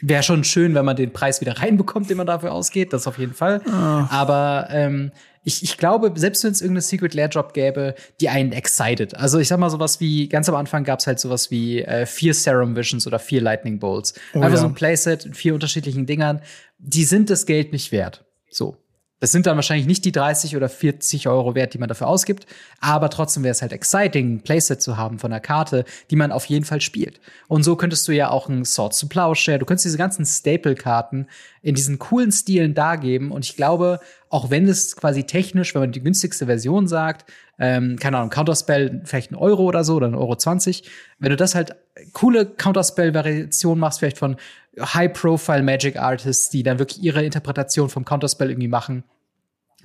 wäre schon schön, wenn man den Preis wieder reinbekommt, den man dafür ausgeht. Das auf jeden Fall. Oh. Aber ähm, ich, ich glaube, selbst wenn es irgendeine Secret Lair Drop gäbe, die einen excited. Also ich sag mal sowas wie, ganz am Anfang gab es halt sowas wie äh, vier Serum Visions oder vier Lightning Bolts. Oh, Einfach ja. so ein Playset in vier unterschiedlichen Dingern. Die sind das Geld nicht wert. So. Das sind dann wahrscheinlich nicht die 30 oder 40 Euro wert, die man dafür ausgibt, aber trotzdem wäre es halt exciting, ein Playset zu haben von einer Karte, die man auf jeden Fall spielt. Und so könntest du ja auch ein Swords to Plowshare, du könntest diese ganzen Staple-Karten in diesen coolen Stilen dargeben. Und ich glaube, auch wenn es quasi technisch, wenn man die günstigste Version sagt, ähm, keine Ahnung, Counterspell vielleicht ein Euro oder so oder ein Euro 20, wenn du das halt coole Counterspell-Variation machst, vielleicht von High-Profile Magic Artists, die dann wirklich ihre Interpretation vom Counterspell irgendwie machen.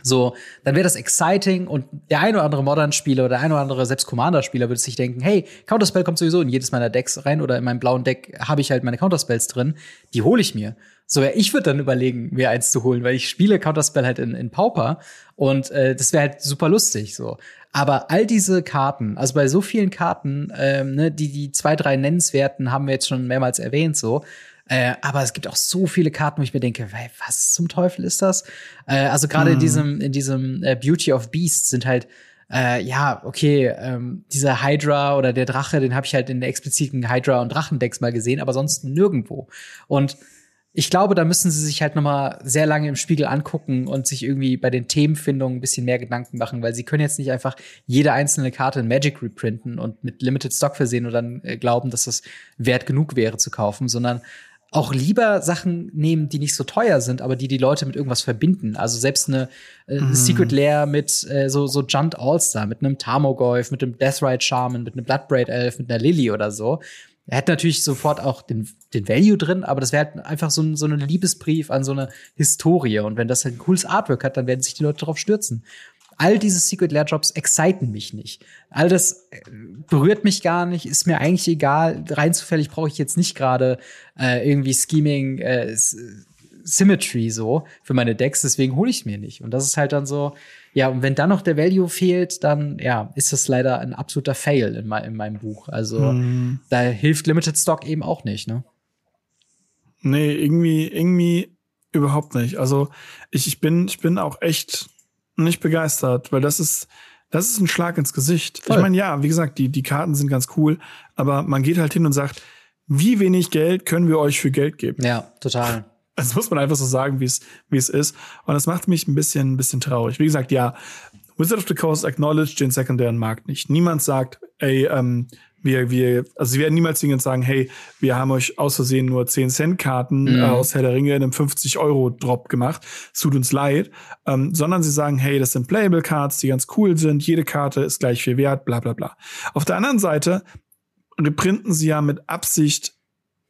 So, dann wäre das exciting und der ein oder andere Modern-Spieler oder der ein oder andere selbst Commander-Spieler würde sich denken, hey, Counterspell kommt sowieso in jedes meiner Decks rein oder in meinem blauen Deck habe ich halt meine Counterspells drin, die hole ich mir. So, ja, ich würde dann überlegen, mir eins zu holen, weil ich spiele Counterspell halt in, in Pauper und äh, das wäre halt super lustig so. Aber all diese Karten, also bei so vielen Karten, ähm, ne, die die zwei, drei nennenswerten haben wir jetzt schon mehrmals erwähnt so, äh, aber es gibt auch so viele Karten, wo ich mir denke, hey, was zum Teufel ist das? Äh, also gerade mhm. in diesem, in diesem äh, Beauty of Beasts sind halt äh, ja, okay, ähm, dieser Hydra oder der Drache, den habe ich halt in der expliziten Hydra- und Drachendecks mal gesehen, aber sonst nirgendwo. Und ich glaube, da müssen sie sich halt noch mal sehr lange im Spiegel angucken und sich irgendwie bei den Themenfindungen ein bisschen mehr Gedanken machen, weil sie können jetzt nicht einfach jede einzelne Karte in Magic reprinten und mit Limited Stock versehen und dann äh, glauben, dass das wert genug wäre zu kaufen, sondern auch lieber Sachen nehmen, die nicht so teuer sind, aber die die Leute mit irgendwas verbinden. Also selbst eine äh, mm. Secret Lair mit äh, so so Junt All-Star, mit einem Tarmogoyf, mit einem Deathrite Shaman, mit einem Bloodbraid Elf, mit einer Lily oder so. Er hätte natürlich sofort auch den, den Value drin, aber das wäre halt einfach so ein, so ein Liebesbrief an so eine Historie. Und wenn das halt ein cooles Artwork hat, dann werden sich die Leute darauf stürzen. All diese Secret Lair Drops exciten mich nicht. All das äh, berührt mich gar nicht, ist mir eigentlich egal. Rein zufällig brauche ich jetzt nicht gerade äh, irgendwie Scheming äh, Symmetry so für meine Decks, deswegen hole ich mir nicht. Und das ist halt dann so, ja, und wenn dann noch der Value fehlt, dann ja, ist das leider ein absoluter Fail in, in meinem Buch. Also hm. da hilft Limited Stock eben auch nicht, ne? Nee, irgendwie, irgendwie überhaupt nicht. Also ich, ich bin, ich bin auch echt nicht begeistert, weil das ist, das ist ein Schlag ins Gesicht. Voll. Ich meine, ja, wie gesagt, die, die Karten sind ganz cool, aber man geht halt hin und sagt, wie wenig Geld können wir euch für Geld geben? Ja, total. Das muss man einfach so sagen, wie es wie es ist. Und das macht mich ein bisschen ein bisschen traurig. Wie gesagt, ja, Wizard of the Coast acknowledged den sekundären Markt nicht. Niemand sagt, ey, ähm, wir, wir, also sie werden niemals zwingend sagen, hey, wir haben euch aus Versehen nur 10 Cent Karten mhm. äh, aus Herr der Ringe in einem 50 Euro Drop gemacht. Es tut uns leid. Ähm, sondern sie sagen, hey, das sind Playable Cards, die ganz cool sind. Jede Karte ist gleich viel wert, bla, bla, bla. Auf der anderen Seite reprinten sie ja mit Absicht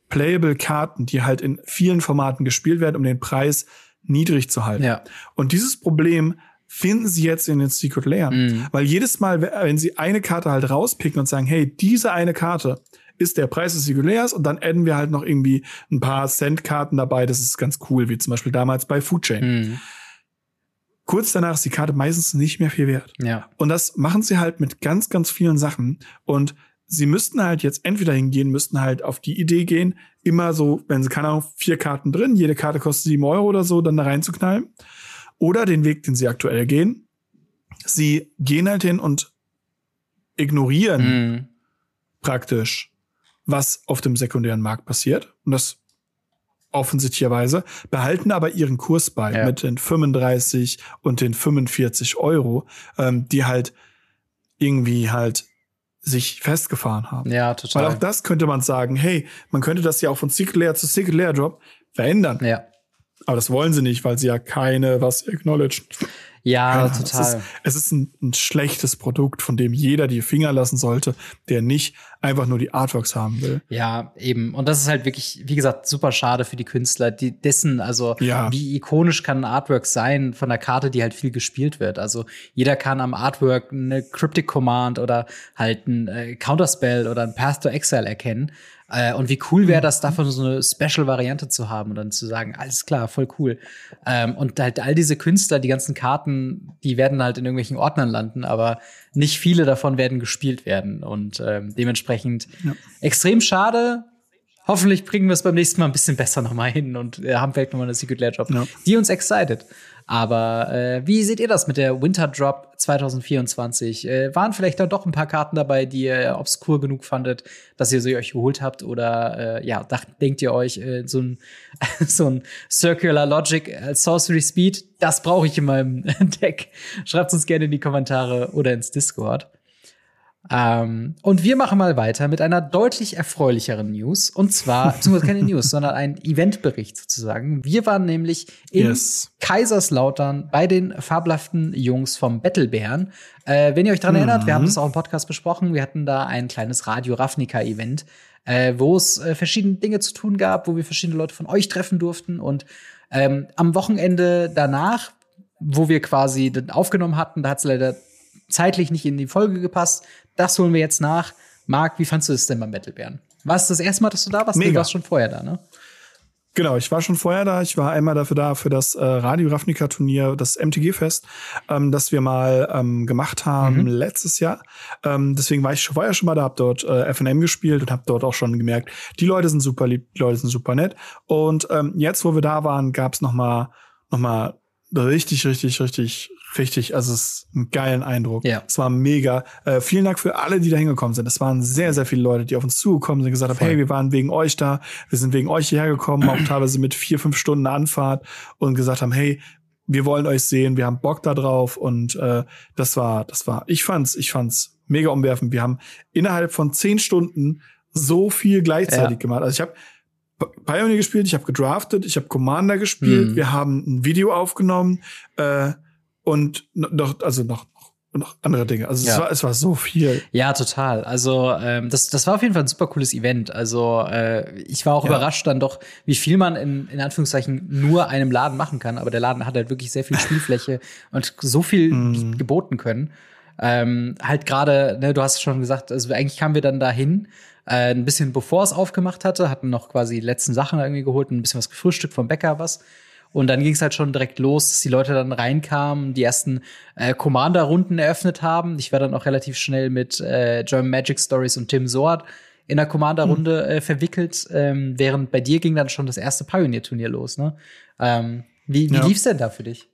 playable Karten, die halt in vielen Formaten gespielt werden, um den Preis niedrig zu halten. Ja. Und dieses Problem finden sie jetzt in den Secret Layer. Mhm. Weil jedes Mal, wenn sie eine Karte halt rauspicken und sagen, hey, diese eine Karte ist der Preis des Secret Layers und dann adden wir halt noch irgendwie ein paar Cent-Karten dabei, das ist ganz cool, wie zum Beispiel damals bei Food Chain. Mhm. Kurz danach ist die Karte meistens nicht mehr viel wert. Ja. Und das machen sie halt mit ganz, ganz vielen Sachen. Und sie müssten halt jetzt entweder hingehen, müssten halt auf die Idee gehen, immer so, wenn sie, keine Ahnung, vier Karten drin, jede Karte kostet sieben Euro oder so, dann da reinzuknallen. Oder den Weg, den sie aktuell gehen. Sie gehen halt hin und ignorieren mm. praktisch, was auf dem sekundären Markt passiert. Und das offensichtlicherweise, behalten aber ihren Kurs bei ja. mit den 35 und den 45 Euro, ähm, die halt irgendwie halt sich festgefahren haben. Ja, total. Weil auch das könnte man sagen, hey, man könnte das ja auch von Secret Layer zu Secret Layer Drop verändern. Ja. Aber das wollen sie nicht, weil sie ja keine was acknowledgen. Ja, ja total. Es ist, es ist ein, ein, schlechtes Produkt, von dem jeder die Finger lassen sollte, der nicht einfach nur die Artworks haben will. Ja, eben. Und das ist halt wirklich, wie gesagt, super schade für die Künstler, die dessen, also ja. wie ikonisch kann ein Artwork sein von der Karte, die halt viel gespielt wird. Also jeder kann am Artwork eine Cryptic Command oder halt ein äh, Counterspell oder ein Path to Exile erkennen. Äh, und wie cool wäre das, davon so eine Special-Variante zu haben und dann zu sagen, alles klar, voll cool. Ähm, und halt all diese Künstler, die ganzen Karten, die werden halt in irgendwelchen Ordnern landen, aber nicht viele davon werden gespielt werden. Und ähm, dementsprechend ja. extrem schade. Hoffentlich bringen wir es beim nächsten Mal ein bisschen besser nochmal hin und äh, haben vielleicht nochmal eine Secret Lair Drop, ja. die uns excited. Aber äh, wie seht ihr das mit der Winter Drop 2024? Äh, waren vielleicht da doch ein paar Karten dabei, die ihr obskur genug fandet, dass ihr sie euch geholt habt? Oder äh, ja, dacht, denkt ihr euch, äh, so, ein, so ein Circular Logic als Sorcery Speed, das brauche ich in meinem Deck? Schreibt uns gerne in die Kommentare oder ins Discord. Ähm, und wir machen mal weiter mit einer deutlich erfreulicheren News. Und zwar, beziehungsweise keine News, sondern ein Eventbericht sozusagen. Wir waren nämlich in yes. Kaiserslautern bei den fabelhaften Jungs vom Battlebären. Äh, wenn ihr euch dran mhm. erinnert, wir haben das auch im Podcast besprochen. Wir hatten da ein kleines Radio Ravnica Event, äh, wo es äh, verschiedene Dinge zu tun gab, wo wir verschiedene Leute von euch treffen durften. Und ähm, am Wochenende danach, wo wir quasi aufgenommen hatten, da hat es leider zeitlich nicht in die Folge gepasst. Das holen wir jetzt nach. Marc, wie fandst du es denn beim Battlebären? War es das erste Mal, dass du da warst? Mega. Du warst schon vorher da, ne? Genau, ich war schon vorher da. Ich war einmal dafür da für das äh, Radio Ravnica Turnier, das MTG-Fest, ähm, das wir mal ähm, gemacht haben mhm. letztes Jahr. Ähm, deswegen war ich schon, vorher schon mal da, hab dort äh, FNM gespielt und habe dort auch schon gemerkt, die Leute sind super lieb, die Leute sind super nett. Und ähm, jetzt, wo wir da waren, gab's noch mal noch mal richtig, richtig, richtig richtig, also es ist ein geilen Eindruck. Ja. Es war mega. Äh, vielen Dank für alle, die da hingekommen sind. Es waren sehr, sehr viele Leute, die auf uns zugekommen sind, gesagt haben, Voll. hey, wir waren wegen euch da, wir sind wegen euch hierher gekommen, auch teilweise mit vier, fünf Stunden Anfahrt und gesagt haben, hey, wir wollen euch sehen, wir haben Bock da drauf und äh, das war, das war, ich fand's, ich fand's mega umwerfend. Wir haben innerhalb von zehn Stunden so viel gleichzeitig Ja. gemacht. Also ich habe Pioneer gespielt, ich habe gedraftet, ich habe Commander gespielt, Mhm. wir haben ein Video aufgenommen äh, und no- noch, also noch, noch andere Dinge. Also es, Ja. war, es war so viel. Ja, total. Also ähm, das, das war auf jeden Fall ein super cooles Event. Also äh, ich war auch Ja. überrascht dann doch, wie viel man in, in Anführungszeichen nur einem Laden machen kann. Aber der Laden hat halt wirklich sehr viel Spielfläche und so viel Mhm. geboten können. Ähm, halt gerade, ne, du hast schon gesagt, also eigentlich kamen wir dann dahin, äh, ein bisschen bevor es aufgemacht hatte, hatten noch quasi die letzten Sachen irgendwie geholt, ein bisschen was gefrühstückt vom Bäcker was. Und dann ging es halt schon direkt los, dass die Leute dann reinkamen, die ersten äh, Commander-Runden eröffnet haben. Ich war dann auch relativ schnell mit äh, German Magic Stories und Tim Soard in der Commander-Runde äh, verwickelt, ähm, während bei dir ging dann schon das erste Pioneer-Turnier los. Ne? Ähm, wie wie Ja. lief's denn da für dich?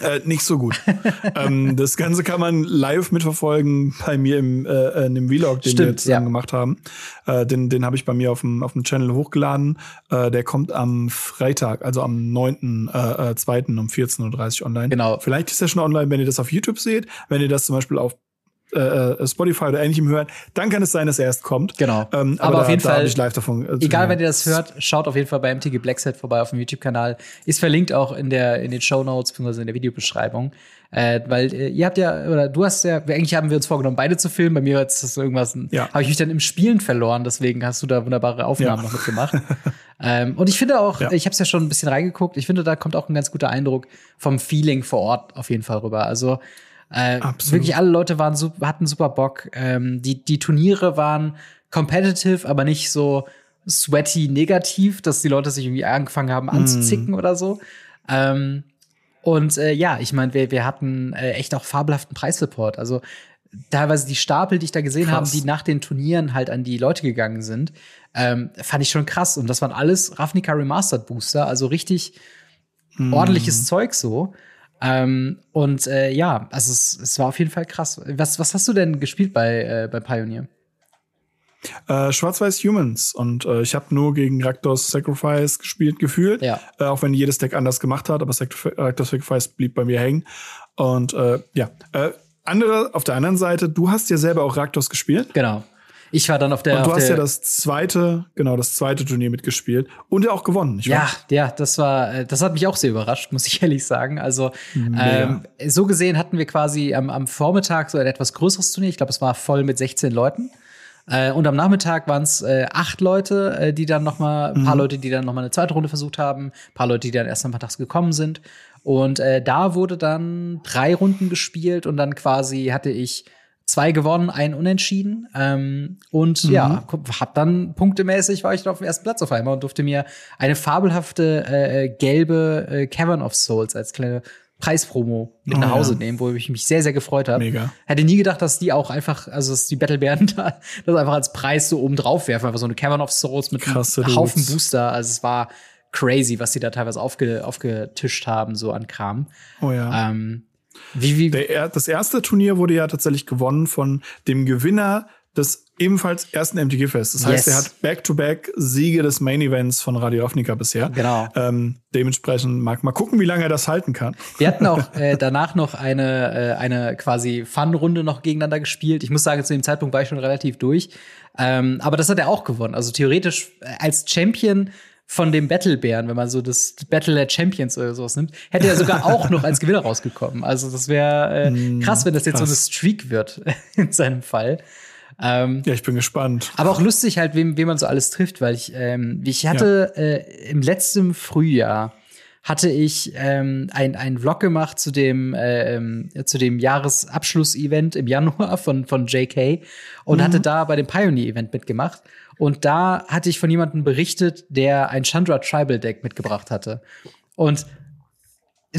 Äh, nicht so gut. ähm, das Ganze kann man live mitverfolgen bei mir im, äh, in dem Vlog, den wir Stimmt, zusammen ja. gemacht haben. Äh, den den habe ich bei mir auf dem, auf dem Channel hochgeladen. Äh, der kommt am Freitag, also am 9. Äh, äh, 2. um 14.30 Uhr online. Genau. Vielleicht ist er schon online, wenn ihr das auf YouTube seht. Wenn ihr das zum Beispiel auf äh, äh, Spotify oder ähnlichem hört, dann kann es sein, dass er erst kommt. Genau. Ähm, Aber da, auf jeden da Fall- live davon. Äh, Egal, hören. wenn ihr das hört, schaut auf jeden Fall bei MTG Blackset vorbei auf dem YouTube-Kanal. Ist verlinkt auch in der in den Show Notes bzw. in der Videobeschreibung. Äh, weil äh, ihr habt ja, oder du hast ja, eigentlich haben wir uns vorgenommen, beide zu filmen. Bei mir ist das irgendwas, Ja. habe ich mich dann im Spielen verloren, deswegen hast du da wunderbare Aufnahmen Ja. noch mitgemacht. ähm, und ich finde auch, Ja. ich habe es ja schon ein bisschen reingeguckt, ich finde, da kommt auch ein ganz guter Eindruck vom Feeling vor Ort auf jeden Fall rüber. Also äh, Absolut. wirklich alle Leute waren hatten super Bock. Ähm, die, die Turniere waren competitive, aber nicht so sweaty negativ, dass die Leute sich irgendwie angefangen haben anzuzicken oder so. Ähm, und äh, ja, ich meine, wir, wir hatten äh, echt auch fabelhaften Preissupport. Also teilweise die Stapel, die ich da gesehen habe, die nach den Turnieren halt an die Leute gegangen sind, ähm, fand ich schon krass. Und das waren alles Ravnica Remastered Booster, also richtig ordentliches Zeug so. Ähm, und äh, ja, also es, es war auf jeden Fall krass. Was, was hast du denn gespielt bei, äh, bei Pioneer? Äh, Schwarz-Weiß Humans und äh, ich habe nur gegen Raktos Sacrifice gespielt, gefühlt. Ja. Äh, auch wenn jedes Deck anders gemacht hat, aber Raktos Sacrifice blieb bei mir hängen. Und äh, ja, äh, andere auf der anderen Seite, du hast ja selber auch Raktos gespielt. Genau. Ich war dann auf der. Und du hast ja das zweite, genau, das zweite Turnier mitgespielt und ja auch gewonnen, nicht Ja, wahr? ja, das war, äh, das hat mich auch sehr überrascht, muss ich ehrlich sagen. Also ähm, so gesehen hatten wir quasi am, am Vormittag so ein etwas größeres Turnier. Ich glaube, es war voll mit 16 Leuten. Äh, und am Nachmittag waren es äh, acht Leute, äh, die dann noch mal, ein paar Leute, die dann noch mal eine zweite Runde versucht haben, ein paar Leute, die dann erst am Tags gekommen sind. Und äh, da wurde dann drei Runden gespielt und dann quasi hatte ich zwei gewonnen, einen unentschieden. Ähm, und ja, hab dann punktemäßig war ich dann auf dem ersten Platz auf einmal und durfte mir eine fabelhafte äh, gelbe äh, Cavern of Souls als kleine Preispromo mit Oh, nach Hause ja. nehmen, wo ich mich sehr, sehr gefreut habe. Mega. Hätte nie gedacht, dass die auch einfach, also dass die Battlebären da das einfach als Preis so oben drauf werfen. Einfach so eine Cavern of Souls mit Krasse einem Haufen Dudes. Booster. Also es war crazy, was die da teilweise aufge, aufgetischt haben, so an Kram. Oh ja. Ähm, wie, wie, Der, er- das erste Turnier wurde ja tatsächlich gewonnen von dem Gewinner des ebenfalls ersten MTG-Fests. Das heißt, Yes. er hat Back-to-Back Siege des Main Events von Radio Ravnica bisher. Genau. Ähm, dementsprechend mag mal gucken, wie lange er das halten kann. Wir hatten auch äh, danach noch eine, äh, eine quasi Fun-Runde noch gegeneinander gespielt. Ich muss sagen, zu dem Zeitpunkt war ich schon relativ durch. Ähm, aber das hat er auch gewonnen. Also theoretisch äh, als Champion von dem Battlebären, wenn man so das Battle der Champions oder sowas nimmt, hätte er sogar auch noch als Gewinner rausgekommen. Also das wäre äh, krass, wenn das jetzt so eine krass. Streak wird in seinem Fall. Ähm, Ja, ich bin gespannt. aber auch lustig halt, wem, wem man so alles trifft, weil ich, ähm, ich hatte äh, im letzten Frühjahr hatte ich ähm, ein, ein Vlog gemacht zu dem, äh, zu dem Jahresabschluss-Event im Januar von, von JK und hatte da bei dem Pioneer-Event mitgemacht. Und da hatte ich von jemandem berichtet, der ein Chandra Tribal Deck mitgebracht hatte. Und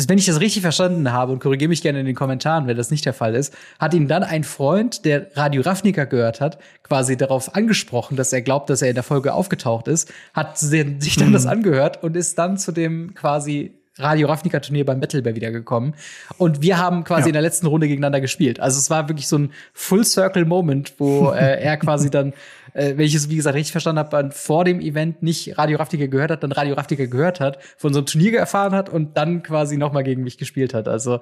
wenn ich das richtig verstanden habe, und korrigiere mich gerne in den Kommentaren, wenn das nicht der Fall ist, hat ihn dann ein Freund, der Radio Ravnica gehört hat, quasi darauf angesprochen, dass er glaubt, dass er in der Folge aufgetaucht ist, hat si- sich dann das angehört und ist dann zu dem quasi Radio Ravnica Turnier beim Battle Bear wiedergekommen. Und wir haben quasi ja. in der letzten Runde gegeneinander gespielt. Also es war wirklich so ein Full Circle Moment, wo äh, er quasi dann, äh, wenn ich es wie gesagt richtig verstanden habe, vor dem Event nicht Radio Ravnica gehört hat, dann Radio Ravnica gehört hat, von so einem Turnier erfahren hat und dann quasi noch mal gegen mich gespielt hat. Also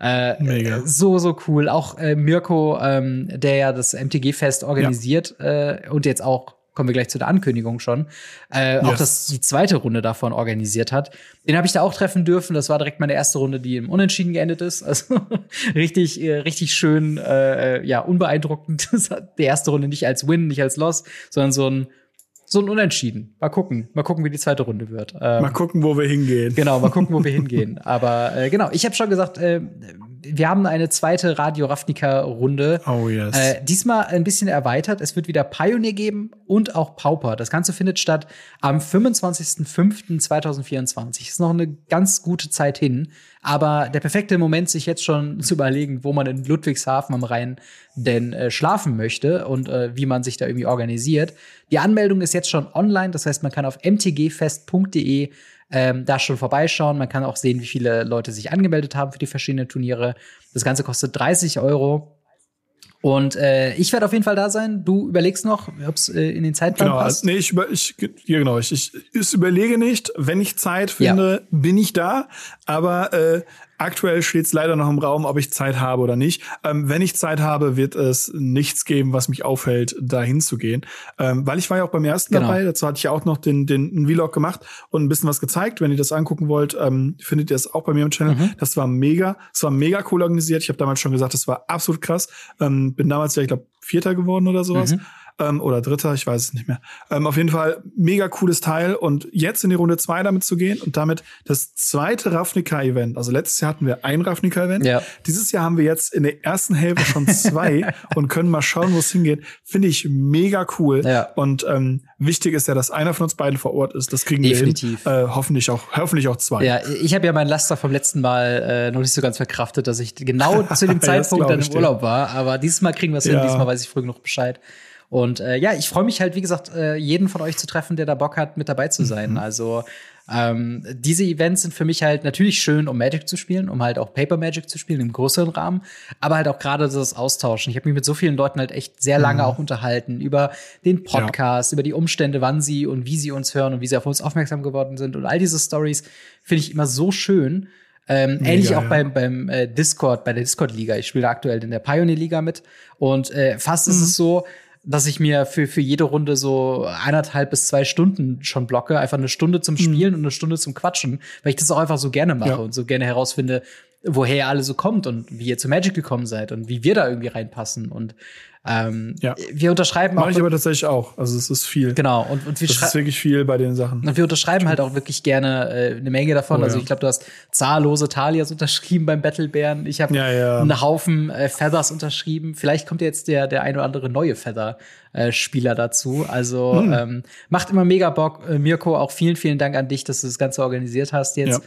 äh, Mega. so so cool. Auch äh, Mirko, ähm, der ja das MTG Fest organisiert ja. äh, und jetzt auch kommen wir gleich zu der Ankündigung schon, äh, yes. auch das die zweite Runde davon organisiert hat. Den habe ich da auch treffen dürfen. Das war direkt meine erste Runde, die im Unentschieden geendet ist. Also richtig, äh, richtig schön, äh, ja, unbeeindruckend. die erste Runde nicht als Win, nicht als Loss, sondern so ein so ein Unentschieden. Mal gucken. Mal gucken, wie die zweite Runde wird. Ähm, mal gucken, wo wir hingehen. Genau, mal gucken, wo wir hingehen. Aber äh, genau, ich habe schon gesagt, äh, wir haben eine zweite Radio Ravnica-Runde. Oh yes. Äh, diesmal ein bisschen erweitert. Es wird wieder Pioneer geben und auch Pauper. Das Ganze findet statt am 25.05.2024. Ist noch eine ganz gute Zeit hin. Aber der perfekte Moment, sich jetzt schon zu überlegen, wo man in Ludwigshafen am Rhein denn äh, schlafen möchte und äh, wie man sich da irgendwie organisiert. Die Anmeldung ist jetzt schon online. Das heißt, man kann auf mtgfest.de ähm, da schon vorbeischauen. Man kann auch sehen, wie viele Leute sich angemeldet haben für die verschiedenen Turniere. Das Ganze kostet 30 Euro. Und äh, ich werde auf jeden Fall da sein. Du überlegst noch, ob es äh, in den Zeitplan genau, passt. Nee, ich, über, ich, ja, genau, ich, ich, ich überlege nicht. Wenn ich Zeit finde, ja. bin ich da. Aber äh, Aktuell steht es leider noch im Raum, ob ich Zeit habe oder nicht. Ähm, wenn ich Zeit habe, wird es nichts geben, was mich aufhält, da hinzugehen. Ähm, weil ich war ja auch beim ersten genau. dabei. Dazu hatte ich ja auch noch den, den Vlog gemacht und ein bisschen was gezeigt. Wenn ihr das angucken wollt, ähm, findet ihr es auch bei mir im Channel. Mhm. Das war mega. Es war mega cool organisiert. Ich habe damals schon gesagt, das war absolut krass. Ähm, bin damals ja, ich glaube, Vierter geworden oder sowas. Mhm ähm, oder Dritter, ich weiß es nicht mehr. Ähm, auf jeden Fall mega cooles Teil und jetzt in die Runde zwei damit zu gehen und damit das zweite Ravnica-Event. Also letztes Jahr hatten wir ein Ravnica-Event. Ja. Dieses Jahr haben wir jetzt in der ersten Hälfte schon zwei und können mal schauen, wo es hingeht. Finde ich mega cool. Ja. Und ähm, wichtig ist ja, dass einer von uns beiden vor Ort ist. Das kriegen Definitiv. wir hin. Äh, hoffentlich auch, hoffentlich auch zwei. Ja, ich habe ja mein Laster vom letzten Mal äh, noch nicht so ganz verkraftet, dass ich genau zu dem Zeitpunkt dann im Urlaub war. Aber dieses Mal kriegen wir es ja. hin. Diesmal weiß ich früh genug Bescheid. Und äh, ja, ich freue mich halt, wie gesagt, äh, jeden von euch zu treffen, der da Bock hat, mit dabei zu sein. Mhm. Also ähm, diese Events sind für mich halt natürlich schön, um Magic zu spielen, um halt auch Paper Magic zu spielen im größeren Rahmen, aber halt auch gerade das Austauschen. Ich habe mich mit so vielen Leuten halt echt sehr lange mhm. auch unterhalten über den Podcast, ja. über die Umstände, wann sie und wie sie uns hören und wie sie auf uns aufmerksam geworden sind und all diese Stories finde ich immer so schön. Ähm, Mega, ähnlich auch ja. beim, beim äh, Discord, bei der Discord-Liga. Ich spiele aktuell in der Pioneer-Liga mit. Und äh, fast mhm. ist es so, dass ich mir für, für jede Runde so eineinhalb bis zwei Stunden schon blocke. Einfach eine Stunde zum mhm. Spielen mhm. und eine Stunde zum Quatschen, weil ich das auch einfach so gerne mache ja. und so gerne herausfinde, woher ihr alle so kommt und wie ihr zu Magic gekommen seid und wie wir da irgendwie reinpassen. Und ähm, ja. Wir unterschreiben Mach auch. Mache ich aber tatsächlich auch. Also es ist viel. Genau. Und, und wir das ist wirklich viel bei den Sachen. Und wir unterschreiben halt auch wirklich gerne äh, eine Menge davon. Oh, also ich glaube, du hast zahllose Talias unterschrieben beim Battlebären. Ich habe ja, ja. einen Haufen äh, Feathers unterschrieben. Vielleicht kommt jetzt der der ein oder andere neue Feather. Äh, Spieler dazu. Also hm. ähm, macht immer mega Bock. Äh, Mirko, auch vielen, vielen Dank an dich, dass du das Ganze organisiert hast jetzt.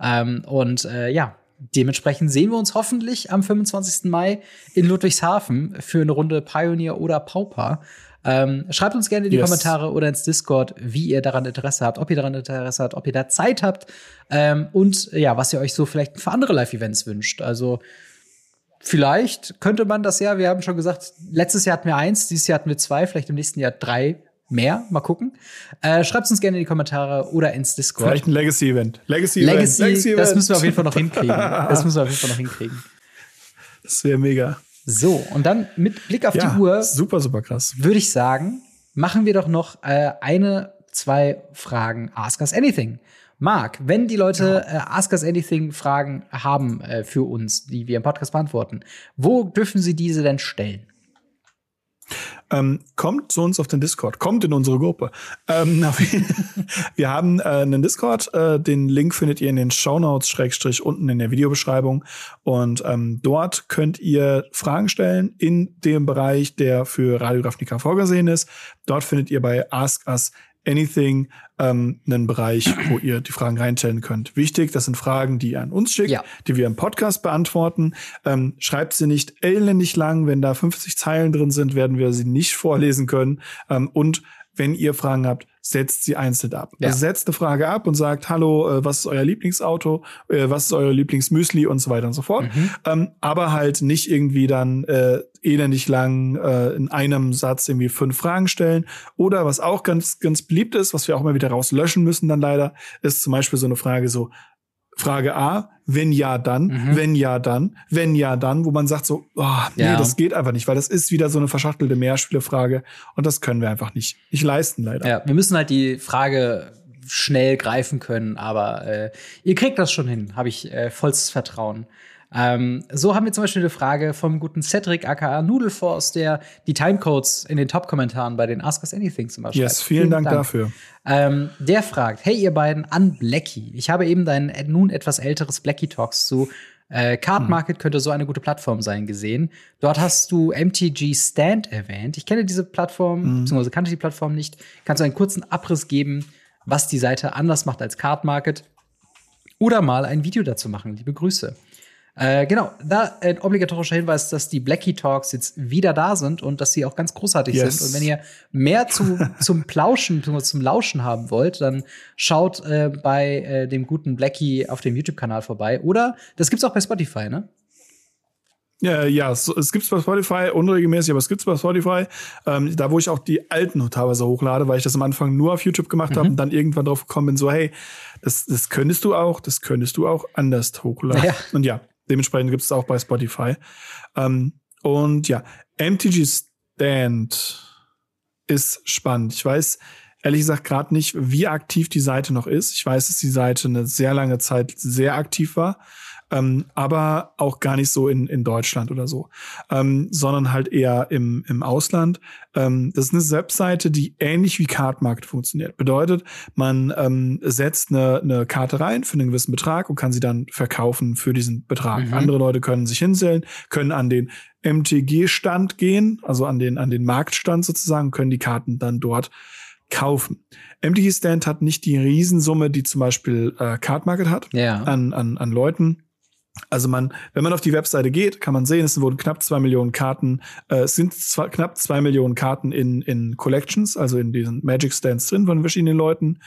Ja. Ähm, und äh, ja, dementsprechend sehen wir uns hoffentlich am 25. Mai in Ludwigshafen für eine Runde Pioneer oder Pauper. Ähm, schreibt uns gerne in die yes. Kommentare oder ins Discord, wie ihr daran Interesse habt, ob ihr daran Interesse habt, ob ihr da Zeit habt ähm, und ja, was ihr euch so vielleicht für andere Live-Events wünscht. Also vielleicht könnte man das ja, wir haben schon gesagt, letztes Jahr hatten wir eins, dieses Jahr hatten wir zwei, vielleicht im nächsten Jahr drei mehr. Mal gucken. Äh, Schreibt uns gerne in die Kommentare oder ins Discord. Vielleicht ein Legacy-Event. Legacy-Event. Legacy, Legacy das müssen wir auf jeden Fall noch hinkriegen. Das müssen wir auf jeden Fall noch hinkriegen. Das wäre mega. So, und dann mit Blick auf ja, die Uhr. Super, super krass. Würde ich sagen, machen wir doch noch äh, eine, zwei Fragen Ask Us Anything. Marc, wenn die Leute äh, Ask Us Anything Fragen haben äh, für uns, die wir im Podcast beantworten, wo dürfen sie diese denn stellen? Ähm, kommt zu uns auf den Discord, kommt in unsere Gruppe. Ähm, wir haben äh, einen Discord, äh, den Link findet ihr in den Shownotes, Schrägstrich unten in der Videobeschreibung. Und ähm, dort könnt ihr Fragen stellen in dem Bereich, der für Radiografnika vorgesehen ist. Dort findet ihr bei Ask Us Anything ähm, einen Bereich, wo ihr die Fragen reinstellen könnt. Wichtig, das sind Fragen, die ihr an uns schickt, ja. die wir im Podcast beantworten. Ähm, schreibt sie nicht elendig lang. Wenn da 50 Zeilen drin sind, werden wir sie nicht vorlesen können. Ähm, und wenn ihr Fragen habt, setzt sie einzeln ab. Ja. Also setzt eine Frage ab und sagt, hallo, äh, was ist euer Lieblingsauto, äh, was ist euer Lieblingsmüsli und so weiter und so fort. Mhm. Ähm, aber halt nicht irgendwie dann äh, elendig lang äh, in einem Satz irgendwie fünf Fragen stellen. Oder was auch ganz, ganz beliebt ist, was wir auch immer wieder rauslöschen müssen dann leider, ist zum Beispiel so eine Frage so, Frage A, wenn ja, dann, Mhm. wenn ja, dann, wenn ja, dann, wo man sagt so, oh, nee, Ja. das geht einfach nicht, weil das ist wieder so eine verschachtelte Mehrspielerfrage und das können wir einfach nicht, nicht leisten, leider. Ja, wir müssen halt die Frage schnell greifen können, aber äh, ihr kriegt das schon hin, habe ich äh, vollstes Vertrauen. Ähm, so haben wir zum Beispiel eine Frage vom guten Cedric aka Nudelforce, der die Timecodes in den Top-Kommentaren bei den Ask Us Anything zum Beispiel. Yes, vielen, Dank, dafür. Ähm, der fragt, hey ihr beiden an Blackie. Ich habe eben dein äh, nun etwas älteres Blackie Talks zu äh, Card Market könnte so eine gute Plattform sein gesehen. Dort hast du MTG Stand erwähnt. Ich kenne diese Plattform, beziehungsweise kannte die Plattform nicht. Kannst du einen kurzen Abriss geben, was die Seite anders macht als Card Market? Oder mal ein Video dazu machen. Liebe Grüße. Äh, genau, da ein obligatorischer Hinweis, dass die Blackie Talks jetzt wieder da sind und dass sie auch ganz großartig Yes. sind. Und wenn ihr mehr zu, zum Plauschen, zum Lauschen haben wollt, dann schaut äh, bei äh, dem guten Blackie auf dem YouTube-Kanal vorbei. Oder das gibt's auch bei Spotify, ne? Ja, ja, so, es gibt's bei Spotify, unregelmäßig, aber es gibt's bei Spotify. Ähm, da, wo ich auch die alten teilweise hochlade, weil ich das am Anfang nur auf YouTube gemacht habe und dann irgendwann drauf gekommen bin, so, hey, das, das könntest du auch, das könntest du auch anders hochladen. Ja. Und ja, dementsprechend gibt's es auch bei Spotify. Ähm, und ja, MTG Stand ist spannend. Ich weiß ehrlich gesagt gerade nicht, wie aktiv die Seite noch ist. Ich weiß, dass die Seite eine sehr lange Zeit sehr aktiv war ähm, aber auch gar nicht so in, in Deutschland oder so, ähm, sondern halt eher im, im Ausland. Ähm, das ist eine Webseite, die ähnlich wie Cardmarket funktioniert. Bedeutet, man ähm, setzt eine, eine Karte rein für einen gewissen Betrag und kann sie dann verkaufen für diesen Betrag. Mhm. Andere Leute können sich hinstellen, können an den MTG-Stand gehen, also an den, an den Marktstand sozusagen, können die Karten dann dort kaufen. MTG Stand hat nicht die Riesensumme, die zum Beispiel äh, Card Market hat Ja. an, an, an Leuten. Also man, wenn man auf die Webseite geht, kann man sehen, es wurden knapp zwei Millionen Karten, äh, es sind zwar knapp zwei Millionen Karten in, in Collections, also in diesen Magic Stands drin von verschiedenen Leuten.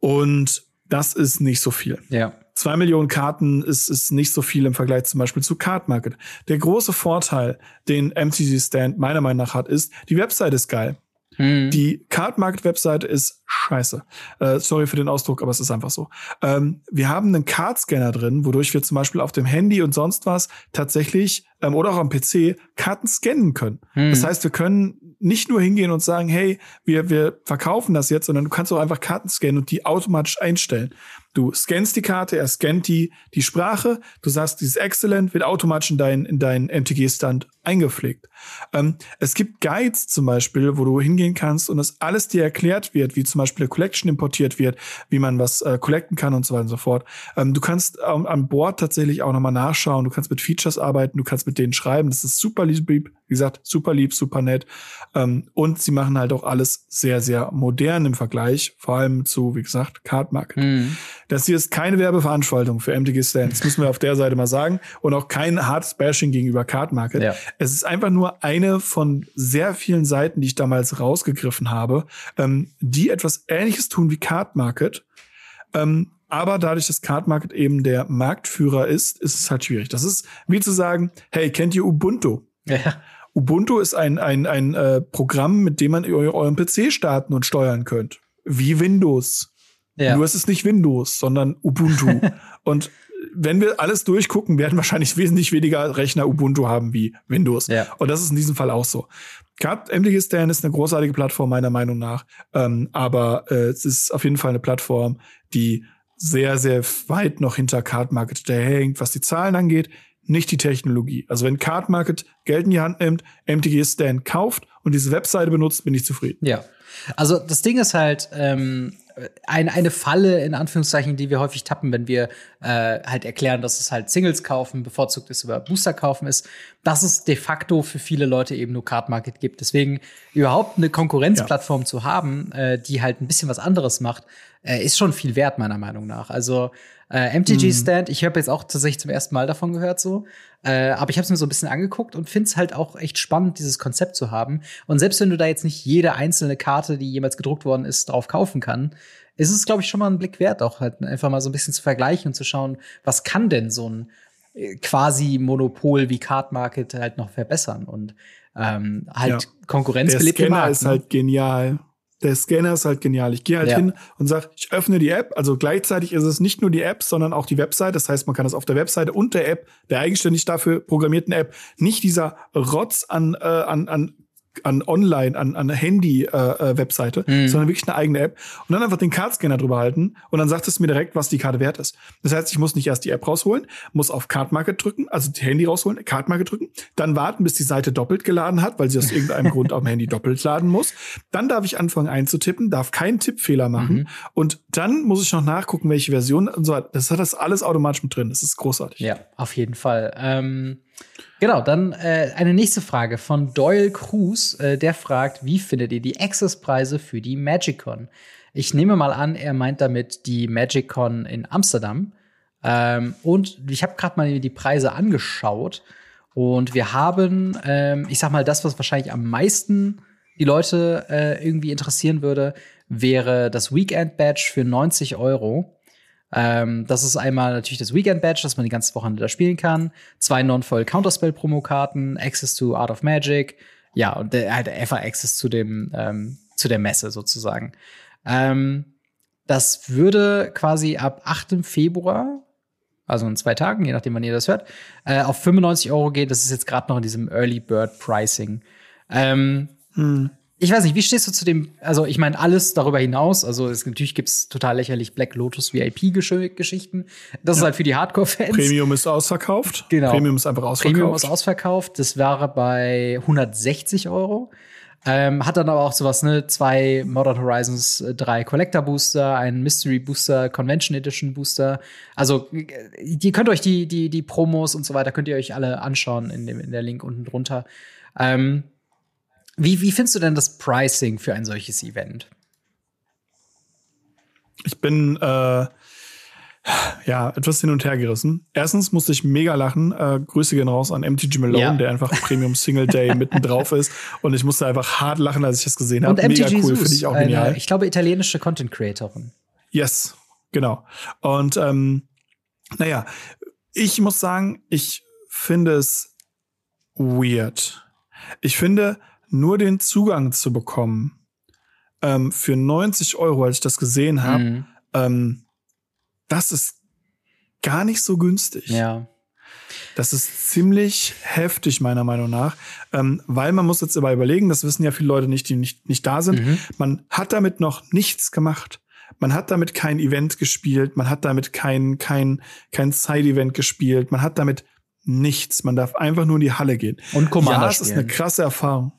Und das ist nicht so viel. Ja. Zwei Millionen Karten ist, ist nicht so viel im Vergleich zum Beispiel zu Card Market. Der große Vorteil, den MTG Stand meiner Meinung nach hat, ist, die Webseite ist geil. Hm. Die Card Market Webseite ist scheiße. Äh, sorry für den Ausdruck, aber es ist einfach so. Ähm, wir haben einen Card Scanner drin, wodurch wir zum Beispiel auf dem Handy und sonst was tatsächlich ähm, oder auch am PC Karten scannen können. Hm. Das heißt, wir können nicht nur hingehen und sagen, hey, wir, wir verkaufen das jetzt, sondern du kannst auch einfach Karten scannen und die automatisch einstellen. Du scannst die Karte, er scannt die, die Sprache, du sagst, dieses Excellent wird automatisch in deinen in deinen MTG-Stand eingepflegt. Ähm, es gibt Guides zum Beispiel, wo du hingehen kannst und das alles dir erklärt wird, wie zum Beispiel eine Collection importiert wird, wie man was äh, collecten kann und so weiter und so fort. Ähm, du kannst ähm, an Bord tatsächlich auch nochmal nachschauen, du kannst mit Features arbeiten, du kannst mit denen schreiben, das ist super lieb, wie gesagt, super lieb, super nett. Ähm, und sie machen halt auch alles sehr, sehr modern im Vergleich, vor allem zu, wie gesagt, Card Market. Hm. Das hier ist keine Werbeveranstaltung für MTG Stand. Das müssen wir auf der Seite mal sagen. Und auch kein hartes Bashing gegenüber Card Market. Ja. Es ist einfach nur eine von sehr vielen Seiten, die ich damals rausgegriffen habe, ähm, die etwas Ähnliches tun wie Card Market. Ähm, aber dadurch, dass Card Market eben der Marktführer ist, ist es halt schwierig. Das ist wie zu sagen, hey, kennt ihr Ubuntu? Ja. Ubuntu ist ein, ein, ein äh, Programm, mit dem man eu- euren PC starten und steuern könnt. Wie Windows. Ja. Nur es ist nicht Windows, sondern Ubuntu. und wenn wir alles durchgucken, werden wahrscheinlich wesentlich weniger Rechner Ubuntu haben wie Windows. Ja. Und das ist in diesem Fall auch so. Card MTG Stand ist eine großartige Plattform, meiner Meinung nach. Ähm, aber äh, es ist auf jeden Fall eine Plattform, die sehr, sehr weit noch hinter Card Market hinterherhängt, was die Zahlen angeht, nicht die Technologie. Also wenn Card Market Geld in die Hand nimmt, MTG Stand kauft und diese Webseite benutzt, bin ich zufrieden. Ja. Also das Ding ist halt ähm, ein, eine Falle in Anführungszeichen, die wir häufig tappen, wenn wir äh, halt erklären, dass es halt Singles kaufen, bevorzugt ist über Booster kaufen ist, dass es de facto für viele Leute eben nur Card Market gibt. Deswegen überhaupt eine Konkurrenzplattform zu haben, äh, die halt ein bisschen was anderes macht, äh, ist schon viel wert meiner Meinung nach. Also Äh, MTG Stand, ich habe jetzt auch tatsächlich zum ersten Mal davon gehört so. Äh, aber ich habe es mir so ein bisschen angeguckt und finde es halt auch echt spannend, dieses Konzept zu haben. Und selbst wenn du da jetzt nicht jede einzelne Karte, die jemals gedruckt worden ist, drauf kaufen kann, ist es, glaube ich, schon mal ein Blick wert, auch halt einfach mal so ein bisschen zu vergleichen und zu schauen, was kann denn so ein äh, quasi Monopol wie Card Market halt noch verbessern und ähm, halt Ja. Konkurrenz Der Scanner Markt, ist ne? halt genial. Der Scanner ist halt genial. Ich gehe halt Ja. hin und sage, ich öffne die App. Also gleichzeitig ist es nicht nur die App, sondern auch die Website. Das heißt, man kann das auf der Webseite und der App, der eigenständig dafür programmierten App, nicht dieser Rotz an, äh, an, an an Online, an, an Handy-Webseite, Mhm. sondern wirklich eine eigene App und dann einfach den Kartscanner drüber halten und dann sagt es mir direkt, was die Karte wert ist. Das heißt, ich muss nicht erst die App rausholen, muss auf Card Market drücken, also die Handy rausholen, Card Market drücken, dann warten, bis die Seite doppelt geladen hat, weil sie aus irgendeinem Grund auf dem Handy doppelt laden muss. Dann darf ich anfangen einzutippen, darf keinen Tippfehler machen Mhm. und dann muss ich noch nachgucken, welche Version und so. Das hat das alles automatisch mit drin. Das ist großartig. Ja, auf jeden Fall. Ähm, genau, dann äh, eine nächste Frage von Doyle Cruz. Äh, der fragt, wie findet ihr die Access-Preise für die MagicCon? Ich nehme mal an, er meint damit die MagicCon in Amsterdam. Ähm, und ich habe gerade mal die Preise angeschaut. Und wir haben, ähm, ich sag mal, das, was wahrscheinlich am meisten die Leute äh, irgendwie interessieren würde, wäre das Weekend-Badge für 90 Euro. Ähm, das ist einmal natürlich das Weekend Badge, dass man die ganze Woche da spielen kann. Zwei Non-Foil Counterspell Promokarten, Access to Art of Magic. Ja, und der, halt einfach Access zu dem, ähm, zu der Messe sozusagen. Ähm, das würde quasi ab 8. Februar, also in zwei Tagen, je nachdem, wann ihr das hört, äh, auf 95 Euro gehen. Das ist jetzt gerade noch in diesem Early Bird Pricing. Ähm, Hm. Ich weiß nicht, wie stehst du zu dem, also ich meine, alles darüber hinaus, also es, natürlich gibt's total lächerlich Black Lotus VIP-Geschichten. Das ist halt für die Hardcore-Fans. Premium ist ausverkauft. Genau. Premium ist einfach ausverkauft. Premium ist ausverkauft. Das wäre bei 160 Euro. Ähm, hat dann aber auch sowas, ne, zwei Modern Horizons, äh, drei Collector Booster, einen Mystery Booster, Convention Edition Booster. Also, äh, ihr könnt euch die, die, die Promos und so weiter, könnt ihr euch alle anschauen in, dem, in der Link unten drunter. Ähm, wie, wie findest du denn das Pricing für ein solches Event? Ich bin äh, ja etwas hin und her gerissen. Erstens musste ich mega lachen. Äh, Grüße gehen raus an MTG Malone, Ja. der einfach Premium Single Day mitten drauf ist. Und ich musste einfach hart lachen, als ich das gesehen habe. Mega MTG cool, finde ich auch eine, genial. ich glaube, italienische Content Creatorin. Yes, genau. Und ähm, naja, ich muss sagen, ich finde es weird. Ich finde, nur den Zugang zu bekommen ähm, für 90 Euro, als ich das gesehen habe, Mhm. ähm, das ist gar nicht so günstig. Ja. Das ist ziemlich heftig, meiner Meinung nach. Ähm, weil man muss jetzt aber überlegen, das wissen ja viele Leute nicht, die nicht, nicht da sind. Mhm. Man hat damit noch nichts gemacht. Man hat damit kein Event gespielt, man hat damit kein, kein, kein Side-Event gespielt, man hat damit nichts. Man darf einfach nur in die Halle gehen. Und Commander ja, es ist eine spielen. krasse Erfahrung.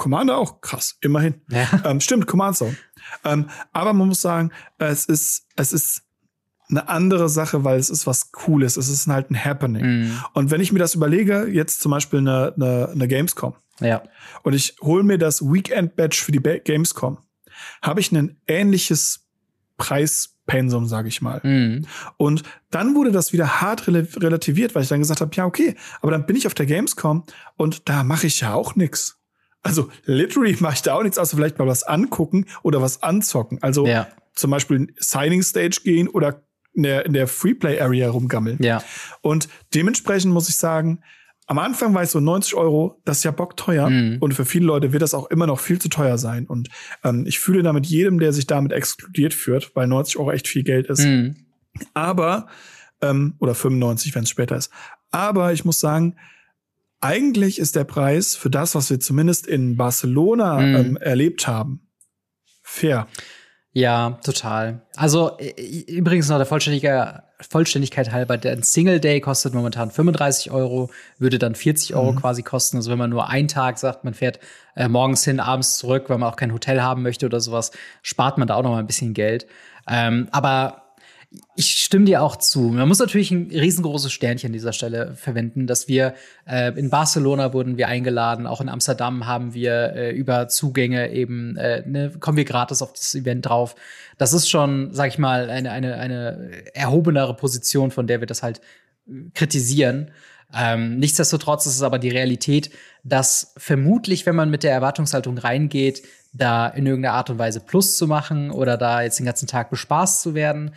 Commander auch krass, immerhin. Ja. Ähm, stimmt, Command Zone. Ähm, aber man muss sagen, es ist, es ist eine andere Sache, weil es ist was Cooles. Es ist halt ein Happening. Mhm. Und wenn ich mir das überlege, jetzt zum Beispiel eine, eine, eine Gamescom Ja. und ich hole mir das Weekend Badge für die Gamescom, habe ich ein ähnliches Preispensum, sage ich mal. Mhm. Und dann wurde das wieder hart rel relativiert, weil ich dann gesagt habe, ja, okay, aber dann bin ich auf der Gamescom und da mache ich ja auch nix. Also literally mache ich da auch nichts, außer vielleicht mal was angucken oder was anzocken. Also Ja. zum Beispiel in Signing Stage gehen oder in der, in der Freeplay Area rumgammeln. Ja. Und dementsprechend muss ich sagen, am Anfang war ich so 90 Euro, das ist ja bockteuer. Mhm. Und für viele Leute wird das auch immer noch viel zu teuer sein. Und ähm, ich fühle damit jedem, der sich damit exkludiert führt, weil 90 Euro echt viel Geld ist. Mhm. Aber, ähm, oder 95, wenn es später ist. Aber ich muss sagen, eigentlich ist der Preis für das, was wir zumindest in Barcelona Mhm. ähm, erlebt haben, fair. Ja, total. Also übrigens noch der Vollständiger, Vollständigkeit halber, der Single Day kostet momentan 35 Euro, würde dann 40 Euro quasi kosten. Also wenn man nur einen Tag sagt, man fährt äh, morgens hin, abends zurück, weil man auch kein Hotel haben möchte oder sowas, spart man da auch noch mal ein bisschen Geld. Ähm, aber Ich stimme dir auch zu. Man muss natürlich ein riesengroßes Sternchen an dieser Stelle verwenden, dass wir äh, in Barcelona wurden wir eingeladen, auch in Amsterdam haben wir äh, über Zugänge eben äh, ne, kommen wir gratis auf das Event drauf. Das ist schon, sag ich mal, eine eine eine erhobenere Position, von der wir das halt äh, kritisieren. Ähm, nichtsdestotrotz ist es aber die Realität, dass vermutlich, wenn man mit der Erwartungshaltung reingeht, da in irgendeiner Art und Weise Plus zu machen oder da jetzt den ganzen Tag bespaßt zu werden,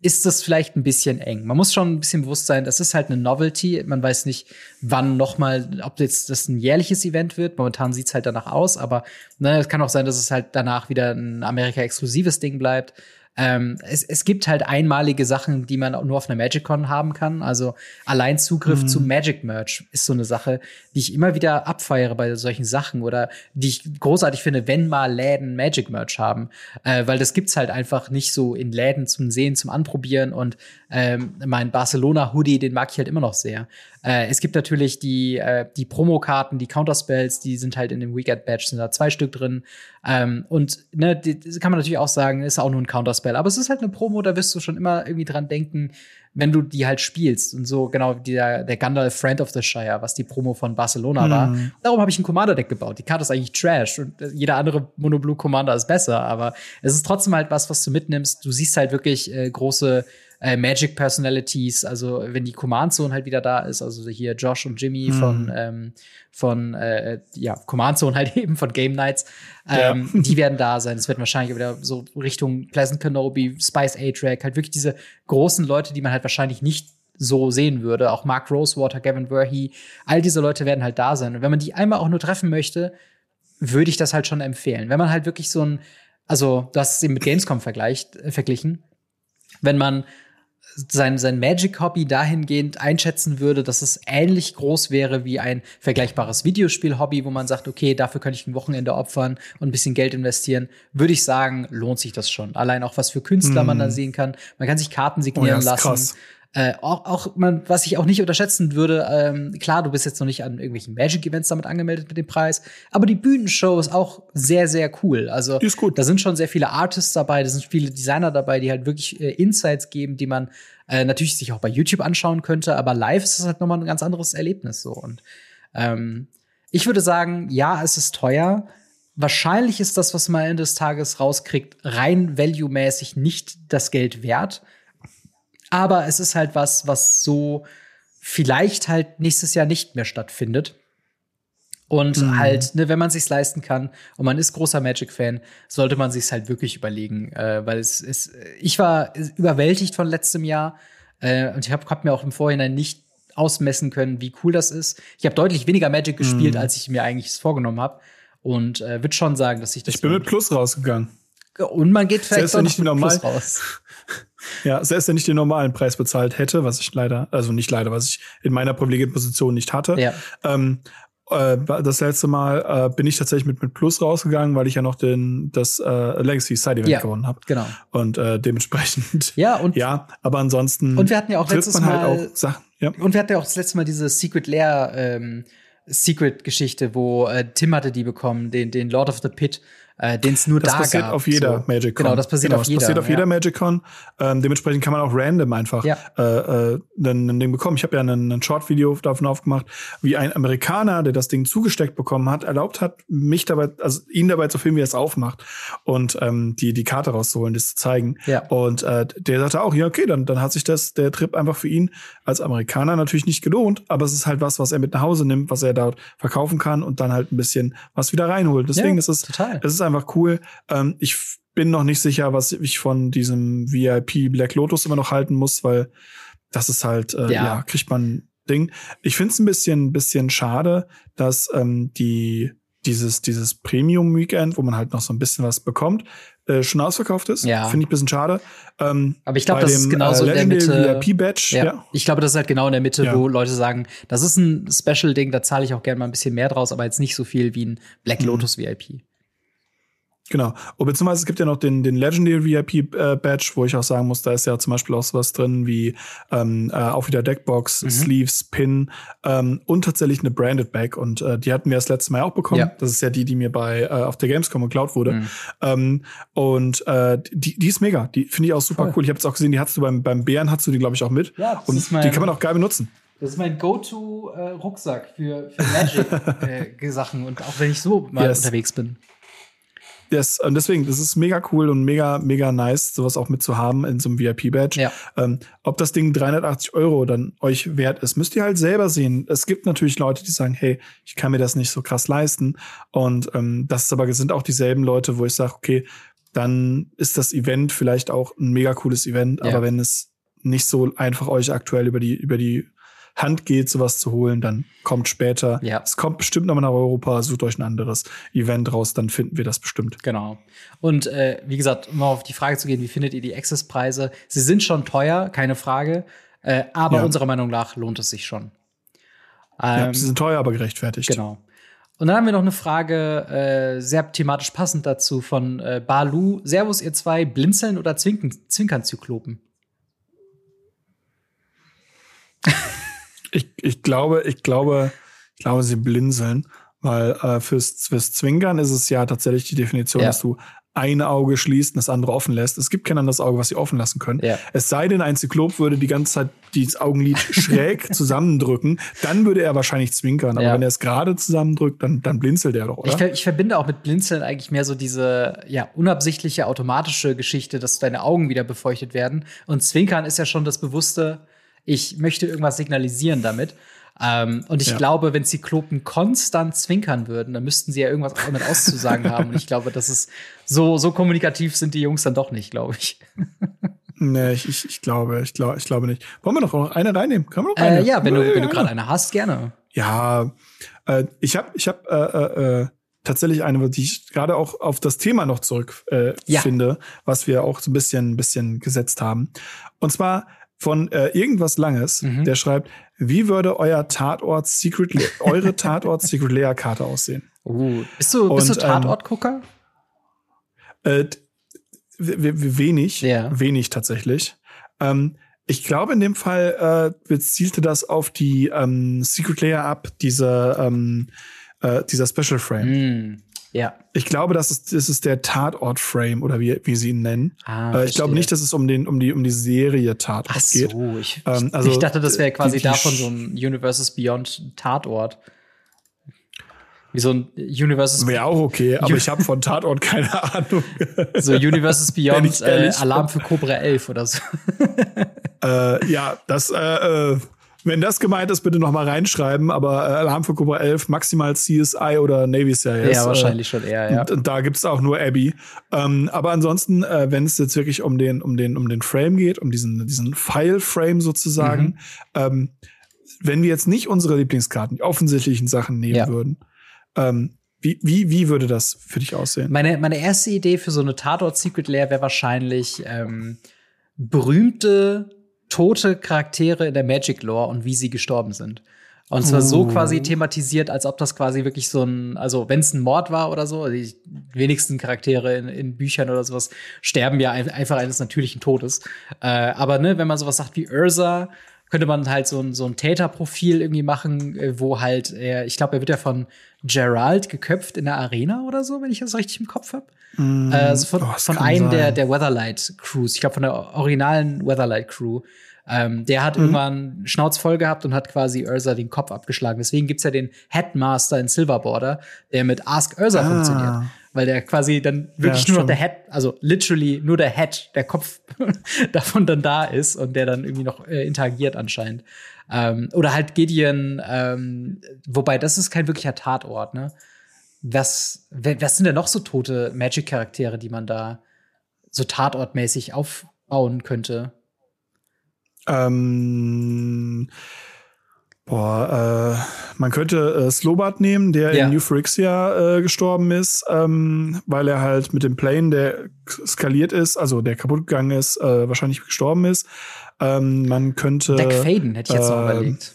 ist das vielleicht ein bisschen eng. Man muss schon ein bisschen bewusst sein, das ist halt eine Novelty. Man weiß nicht, wann noch mal, ob jetzt das ein jährliches Event wird. Momentan sieht's halt danach aus, aber ne, es kann auch sein, dass es halt danach wieder ein Amerika-exklusives Ding bleibt. Ähm, es, es gibt halt einmalige Sachen, die man nur auf einer MagicCon haben kann. Also allein Zugriff mhm. zu Magic Merch ist so eine Sache, die ich immer wieder abfeiere bei solchen Sachen oder die ich großartig finde, wenn mal Läden Magic Merch haben, äh, weil das gibt's halt einfach nicht so in Läden zum Sehen, zum Anprobieren und ähm, mein Barcelona Hoodie, den mag ich halt immer noch sehr. Äh, es gibt natürlich die, äh, die Promokarten, die Counterspells, die sind halt in dem Weekend Badge, sind da zwei Stück drin. Ähm, und ne, die, kann man natürlich auch sagen, ist auch nur ein Counterspell. Aber es ist halt eine Promo, da wirst du schon immer irgendwie dran denken, wenn du die halt spielst. Und so genau der, der Gandalf Friend of the Shire, was die Promo von Barcelona mhm. war. Darum habe ich ein Commander-Deck gebaut. Die Karte ist eigentlich Trash und jeder andere Mono-Blue Commander ist besser. Aber es ist trotzdem halt was, was du mitnimmst. Du siehst halt wirklich äh, große äh, Magic Personalities, also wenn die Command Zone halt wieder da ist, also hier Josh und Jimmy mhm. von ähm, von äh, ja Command Zone halt eben von Game Nights, ähm, ja. die werden da sein. Es wird wahrscheinlich wieder so Richtung Pleasant Kenobi, Spice A-Track, halt wirklich diese großen Leute, die man halt wahrscheinlich nicht so sehen würde. Auch Mark Rosewater, Gavin Verhey, all diese Leute werden halt da sein. Und wenn man die einmal auch nur treffen möchte, würde ich das halt schon empfehlen. Wenn man halt wirklich so ein, also du hast es eben mit Gamescom vergleicht, äh, verglichen, wenn man sein, sein Magic-Hobby dahingehend einschätzen würde, dass es ähnlich groß wäre wie ein vergleichbares Videospiel-Hobby, wo man sagt, okay, dafür könnte ich ein Wochenende opfern und ein bisschen Geld investieren, würde ich sagen, lohnt sich das schon. Allein auch was für Künstler mm. man da hm. sehen kann. Man kann sich Karten signieren oh lassen. Krass. Äh, auch, auch man, was ich auch nicht unterschätzen würde, ähm, klar, du bist jetzt noch nicht an irgendwelchen Magic-Events damit angemeldet mit dem Preis, aber die Bühnenshow ist auch sehr, sehr cool. Also da sind schon sehr viele Artists dabei, da sind viele Designer dabei, die halt wirklich äh, Insights geben, die man äh, natürlich sich auch bei YouTube anschauen könnte, aber live ist es halt nochmal ein ganz anderes Erlebnis so. Und ähm, ich würde sagen, ja, es ist teuer. Wahrscheinlich ist das, was man Ende des Tages rauskriegt, rein value-mäßig nicht das Geld wert. Aber es ist halt was, was so vielleicht halt nächstes Jahr nicht mehr stattfindet. Und mhm. halt, ne, wenn man sich's leisten kann und man ist großer Magic-Fan, sollte man sich's halt wirklich überlegen, äh, weil es ist. Ich war überwältigt von letztem Jahr äh, und ich habe hab mir auch im Vorhinein nicht ausmessen können, wie cool das ist. Ich habe deutlich weniger Magic gespielt, mhm. als ich mir eigentlich vorgenommen habe und äh, würde schon sagen, dass ich das. Ich bin mit Plus rausgegangen. Und man geht vielleicht selbst nicht normal raus. Ja, selbst wenn ich den normalen Preis bezahlt hätte, was ich leider, also nicht leider, was ich in meiner privilegierten Position nicht hatte. Ja. Ähm, äh, das letzte Mal äh, bin ich tatsächlich mit, mit Plus rausgegangen, weil ich ja noch den, das äh, Legacy Side Event ja, gewonnen habe. Genau. Und äh, dementsprechend. Ja, und. Ja, aber ansonsten. Und wir hatten ja auch letztes halt Mal. Halt auch Sachen, ja. Und wir hatten ja auch das letzte Mal diese Secret Lair, ähm, Secret-Geschichte, wo äh, Tim hatte die bekommen, den, den Lord of the Pit, äh, den es nur das da passiert gab. auf jeder so. Magic Con. Genau, das passiert genau, auf jeder. Das passiert auf ja. jeder Magic Con. Ähm, dementsprechend kann man auch random einfach ja. äh, äh, ein, ein Ding bekommen. Ich habe ja ein, ein Short-Video davon aufgemacht, wie ein Amerikaner, der das Ding zugesteckt bekommen hat, erlaubt hat, mich dabei, also ihn dabei zu filmen, wie er es aufmacht und ähm, die die Karte rauszuholen, das zu zeigen. Ja. Und äh, der sagte auch, ja okay, dann dann hat sich das der Trip einfach für ihn als Amerikaner natürlich nicht gelohnt, aber es ist halt was, was er mit nach Hause nimmt, was er dort verkaufen kann und dann halt ein bisschen was wieder reinholt. Deswegen ja, ist es, total. es ist einfach cool. Ähm, ich bin noch nicht sicher, was ich von diesem VIP Black Lotus immer noch halten muss, weil das ist halt, äh, ja. ja kriegt man Ding. Ich finde es ein bisschen, bisschen schade, dass ähm, die dieses, dieses Premium-Weekend, wo man halt noch so ein bisschen was bekommt, äh, schon ausverkauft ist. Ja. Finde ich ein bisschen schade. Ähm, Aber ich glaube, das dem, ist genauso äh, in der Mitte. VIP-Badge, ja. ja. Ich glaube, das ist halt genau in der Mitte, ja. wo Leute sagen, das ist ein Special-Ding, da zahle ich auch gerne mal ein bisschen mehr draus, aber jetzt nicht so viel wie ein Black mhm. Lotus mhm. VIP. Genau. Und beziehungsweise es gibt ja noch den, den Legendary VIP äh, Badge, wo ich auch sagen muss, da ist ja zum Beispiel auch sowas drin wie ähm, äh, auch wieder Deckbox, mhm. Sleeves, Pin ähm, und tatsächlich eine Branded Bag. Und äh, die hatten wir das letzte Mal auch bekommen. Ja. Das ist ja die, die mir bei äh, auf der Gamescom geklaut wurde. Mhm. Ähm, und äh, die, die ist mega. Die finde ich auch super Voll. cool. Ich habe jetzt auch gesehen, die hattest du beim, beim Bären, hast du die, glaube ich, auch mit. Ja, das und ist mein, die kann man auch geil benutzen. Das ist mein Go-To-Rucksack für, für Magic-Sachen äh, und auch wenn ich so mal yes. unterwegs bin. Yes, und deswegen, das ist mega cool und mega, mega nice, sowas auch mitzuhaben in so einem VIP-Badge. Ja. Ähm, ob das Ding 380 Euro dann euch wert ist, müsst ihr halt selber sehen. Es gibt natürlich Leute, die sagen, hey, ich kann mir das nicht so krass leisten. Und ähm, das ist aber sind auch dieselben Leute, wo ich sage, okay, dann ist das Event vielleicht auch ein mega cooles Event, ja. aber wenn es nicht so einfach euch aktuell über die, über die Hand geht, sowas zu holen, dann kommt später. Ja. Es kommt bestimmt nochmal nach Europa, sucht euch ein anderes Event raus, dann finden wir das bestimmt. Genau. Und äh, wie gesagt, um auf die Frage zu gehen, wie findet ihr die Access-Preise? Sie sind schon teuer, keine Frage. Äh, aber ja. unserer Meinung nach lohnt es sich schon. Ähm, ja, sie sind teuer, aber gerechtfertigt. Genau. Und dann haben wir noch eine Frage, äh, sehr thematisch passend dazu, von äh, Balu. Servus, ihr zwei, blinzeln oder zwinken, zwinkern Zyklopen? Ich, ich glaube, ich glaube, ich glaube, sie blinzeln, weil äh, fürs, fürs Zwinkern ist es ja tatsächlich die Definition, ja. dass du ein Auge schließt und das andere offen lässt. Es gibt kein anderes Auge, was sie offen lassen können. Ja. Es sei denn, ein Zyklop würde die ganze Zeit dieses Augenlid schräg zusammendrücken, dann würde er wahrscheinlich zwinkern. Aber ja. wenn er es gerade zusammendrückt, dann, dann blinzelt er doch, oder? Ich, ich, verbinde auch mit Blinzeln eigentlich mehr so diese ja, unabsichtliche, automatische Geschichte, dass deine Augen wieder befeuchtet werden. Und Zwinkern ist ja schon das bewusste, ich möchte irgendwas signalisieren damit. Ähm, und ich ja. glaube, wenn Zyklopen konstant zwinkern würden, dann müssten sie ja irgendwas damit auszusagen haben. Und ich glaube, das ist so, so kommunikativ sind die Jungs dann doch nicht, glaube ich. nee, ich, ich, ich, glaube, ich glaube, ich glaube nicht. Wollen wir noch eine reinnehmen? Kann man noch eine? Äh, ja, wenn du, wenn du gerade eine hast, gerne. Ja, äh, ich habe ich hab, äh, äh, äh, tatsächlich eine, die ich gerade auch auf das Thema noch zurück äh, ja. finde, was wir auch so ein bisschen, ein bisschen gesetzt haben. Und zwar von äh, irgendwas Langes, mhm. der schreibt, wie würde euer Tatort Secret, Le eure Tatort Secret Layer Karte aussehen? Uh, bist du, bist du ähm, Tatortgucker? Äh, wenig, ja. wenig tatsächlich. Ähm, ich glaube, in dem Fall äh, bezielte das auf die ähm, Secret Layer ab, diese, ähm, äh, dieser Special Frame. Mm. Ja. Ich glaube, das ist, das ist der Tatort-Frame oder wie, wie sie ihn nennen. Ah, äh, ich glaube nicht, dass es um, den, um, die, um die Serie Tatort Ach so, geht. Ich, ähm, also, ich dachte, das wäre quasi die, die davon so ein Universes Beyond Tatort. Wie so ein Universes Wäre auch okay, aber ich habe von Tatort keine Ahnung. so Universes Beyond äh, Alarm für Cobra 11 oder so. äh, ja, das äh, äh wenn das gemeint ist, bitte noch mal reinschreiben. Aber äh, Alarm für Cobra 11, maximal CSI oder Navy Series. Ja, wahrscheinlich äh, schon eher, ja. Und, und da gibt's auch nur Abby. Ähm, aber ansonsten, äh, wenn es jetzt wirklich um den, um den, um den Frame geht, um diesen, diesen File-Frame sozusagen, mhm. ähm, wenn wir jetzt nicht unsere Lieblingskarten, die offensichtlichen Sachen nehmen ja. würden, ähm, wie, wie, wie würde das für dich aussehen? Meine, meine erste Idee für so eine Tatort-Secret Lair wäre wahrscheinlich ähm, berühmte tote Charaktere in der Magic Lore und wie sie gestorben sind. Und zwar so quasi thematisiert, als ob das quasi wirklich so ein, also wenn es ein Mord war oder so, die wenigsten Charaktere in, in Büchern oder sowas sterben ja einfach eines natürlichen Todes. Äh, aber ne, wenn man sowas sagt wie Ursa, könnte man halt so ein, so ein Täterprofil irgendwie machen, äh, wo halt er, ich glaube, er wird ja von Gerald geköpft in der Arena oder so, wenn ich das richtig im Kopf habe. Mm, also von, oh, von einem der, der Weatherlight Crews, ich glaube von der originalen Weatherlight Crew. Ähm, der hat mhm. irgendwann Schnauz voll gehabt und hat quasi Ursa den Kopf abgeschlagen. Deswegen gibt's ja den Headmaster in Silverborder, der mit Ask Ursa ah. funktioniert. Weil der quasi dann wirklich ja, nur noch der Head, also literally nur der Head, der Kopf davon dann da ist und der dann irgendwie noch äh, interagiert anscheinend. Ähm, oder halt Gideon, ähm, wobei das ist kein wirklicher Tatort, ne? Was, was sind denn noch so tote Magic-Charaktere, die man da so tatortmäßig aufbauen könnte? Ähm, boah, äh, man könnte äh, Slobat nehmen, der ja. in New Phyrexia äh, gestorben ist, ähm, weil er halt mit dem Plane, der skaliert ist, also der kaputt gegangen ist, äh, wahrscheinlich gestorben ist. Ähm, man könnte. Deck Faden hätte ich jetzt noch ähm, überlegt.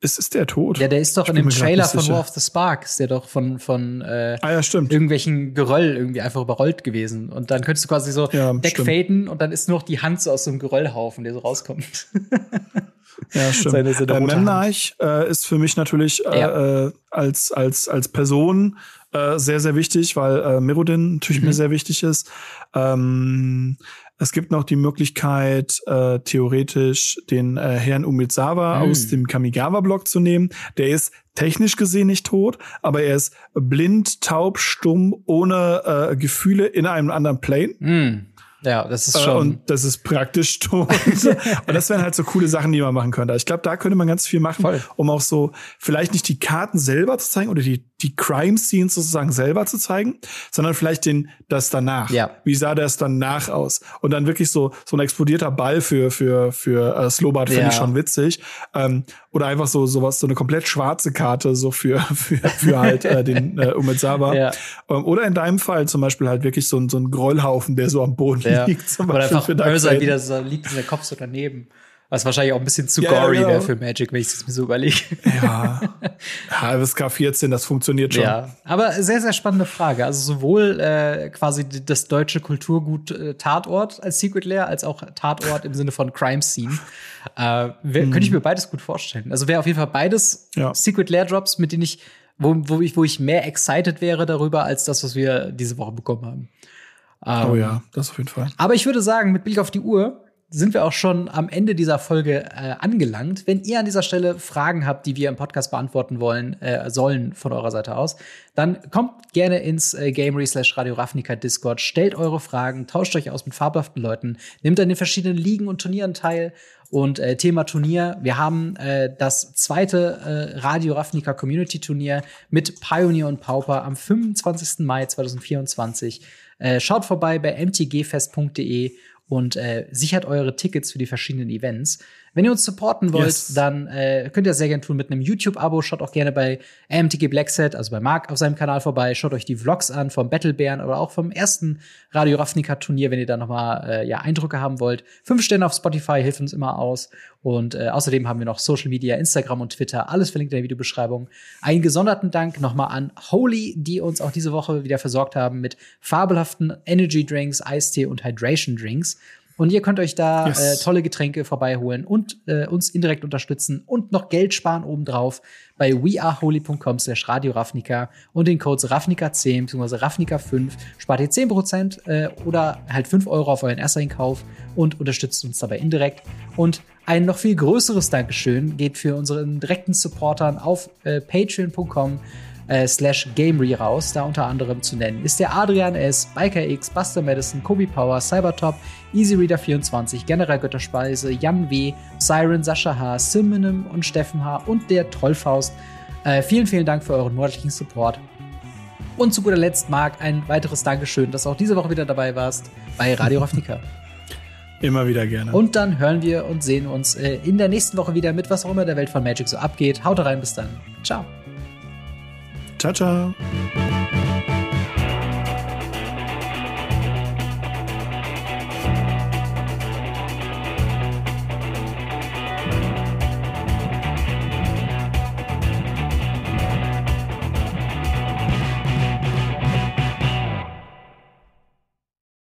Ist, ist der tot? Ja, der ist doch Ich in dem Trailer von. War of the Spark, ist der doch von, von äh, Ah ja, stimmt. irgendwelchen Geröll irgendwie einfach überrollt gewesen. Und dann könntest du quasi so Ja, wegfaden und dann ist nur noch die Hand so aus so einem Geröllhaufen, der so rauskommt. Ja, stimmt. Seine- seine äh, rote Memnarch äh, ist für mich natürlich äh, Ja. äh, als, als, als Person äh, sehr, sehr wichtig, weil äh, Merodin natürlich Mhm. mir sehr wichtig ist. Ähm, es gibt noch die Möglichkeit, äh, theoretisch den äh, Herrn Umizawa Mhm. aus dem Kamigawa-Block zu nehmen. Der ist technisch gesehen nicht tot, aber er ist blind, taub, stumm, ohne äh, Gefühle in einem anderen Plane. Hm. Ja, das ist Äh, schon. Und das ist praktisch tot. und das wären halt so coole Sachen, die man machen könnte. Ich glaube, da könnte man ganz viel machen, Voll. um auch so vielleicht nicht die Karten selber zu zeigen oder die, die Crime-Scenes sozusagen selber zu zeigen, sondern vielleicht den, das danach. Ja. Wie sah das danach aus? Und dann wirklich so, so ein explodierter Ball für, für, für äh, Slowbart finde Ja. ich schon witzig. Ähm, oder einfach so sowas, so eine komplett schwarze Karte, so für, für, für halt äh, den äh, Umezawa. Ja. Ähm, oder in deinem Fall zum Beispiel halt wirklich so ein, so ein Grollhaufen, der so am Boden liegt. Zum Oder Beispiel einfach Dark Ursa Side. wieder so liegt der Kopf so daneben. Was wahrscheinlich auch ein bisschen zu Ja, ja, gory genau. wäre für Magic, wenn ich es mir so überlege. Ja. HFSK 14, das funktioniert schon. Ja, aber sehr, sehr spannende Frage. Also sowohl äh, quasi das deutsche Kulturgut äh, Tatort als Secret Lair, als auch Tatort im Sinne von Crime Scene. Äh, wär, Könnte ich mir beides gut vorstellen. Also wäre auf jeden Fall beides Ja. Secret Lair Drops, mit denen ich, wo, wo ich, wo ich mehr excited wäre darüber, als das, was wir diese Woche bekommen haben. Oh Ähm, ja, das auf jeden Fall. Aber ich würde sagen, mit Blick auf die Uhr sind wir auch schon am Ende dieser Folge äh, angelangt. Wenn ihr an dieser Stelle Fragen habt, die wir im Podcast beantworten wollen, äh, sollen von eurer Seite aus, dann kommt gerne ins äh, Gamery slash Radio Ravnica Discord, stellt eure Fragen, tauscht euch aus mit fabelhaften Leuten, nehmt an den verschiedenen Ligen und Turnieren teil. Und äh, Thema Turnier, wir haben äh, das zweite äh, Radio Ravnica Community Turnier mit Pioneer und Pauper am 25. Mai 2024. Äh, schaut vorbei bei mtgfest.de und äh, sichert eure Tickets für die verschiedenen Events. Wenn ihr uns supporten wollt, Yes. dann äh, könnt ihr das sehr gerne tun mit einem YouTube-Abo. Schaut auch gerne bei MTG Blackset, also bei Marc auf seinem Kanal vorbei. Schaut euch die Vlogs an vom Battlebären oder auch vom ersten Radio Ravnica Turnier, wenn ihr da noch mal äh, ja, Eindrücke haben wollt. Fünf Sterne auf Spotify hilft uns immer aus. Und äh, außerdem haben wir noch Social Media, Instagram und Twitter. Alles verlinkt in der Videobeschreibung. Einen gesonderten Dank nochmal an Holy, die uns auch diese Woche wieder versorgt haben mit fabelhaften Energy Drinks, Eistee und Hydration Drinks. Und ihr könnt euch da Yes. äh, tolle Getränke vorbeiholen und äh, uns indirekt unterstützen und noch Geld sparen obendrauf bei weareholy.com slash Radio Ravnica und den Codes Ravnica10 bzw. Ravnica5 spart ihr 10% äh, oder halt 5 Euro auf euren Ersteinkauf und unterstützt uns dabei indirekt. Und ein noch viel größeres Dankeschön geht für unseren direkten Supportern auf äh, patreon.com äh, slash Gamery raus. Da unter anderem zu nennen ist der Adrian S., Biker X, Buster Madison, Kobe Power, Cybertop, EasyReader24, General Götterspeise, Jan W., Siren, Sascha H., Simonim und Steffen H. und der Trollfaust. Äh, vielen, vielen Dank für euren monatlichen Support. Und zu guter Letzt, Marc, ein weiteres Dankeschön, dass du auch diese Woche wieder dabei warst bei Radio Ravnica. Immer wieder gerne. Und dann hören wir und sehen uns äh, in der nächsten Woche wieder mit was auch immer der Welt von Magic so abgeht. Haut rein, bis dann. Ciao. Ciao, ciao.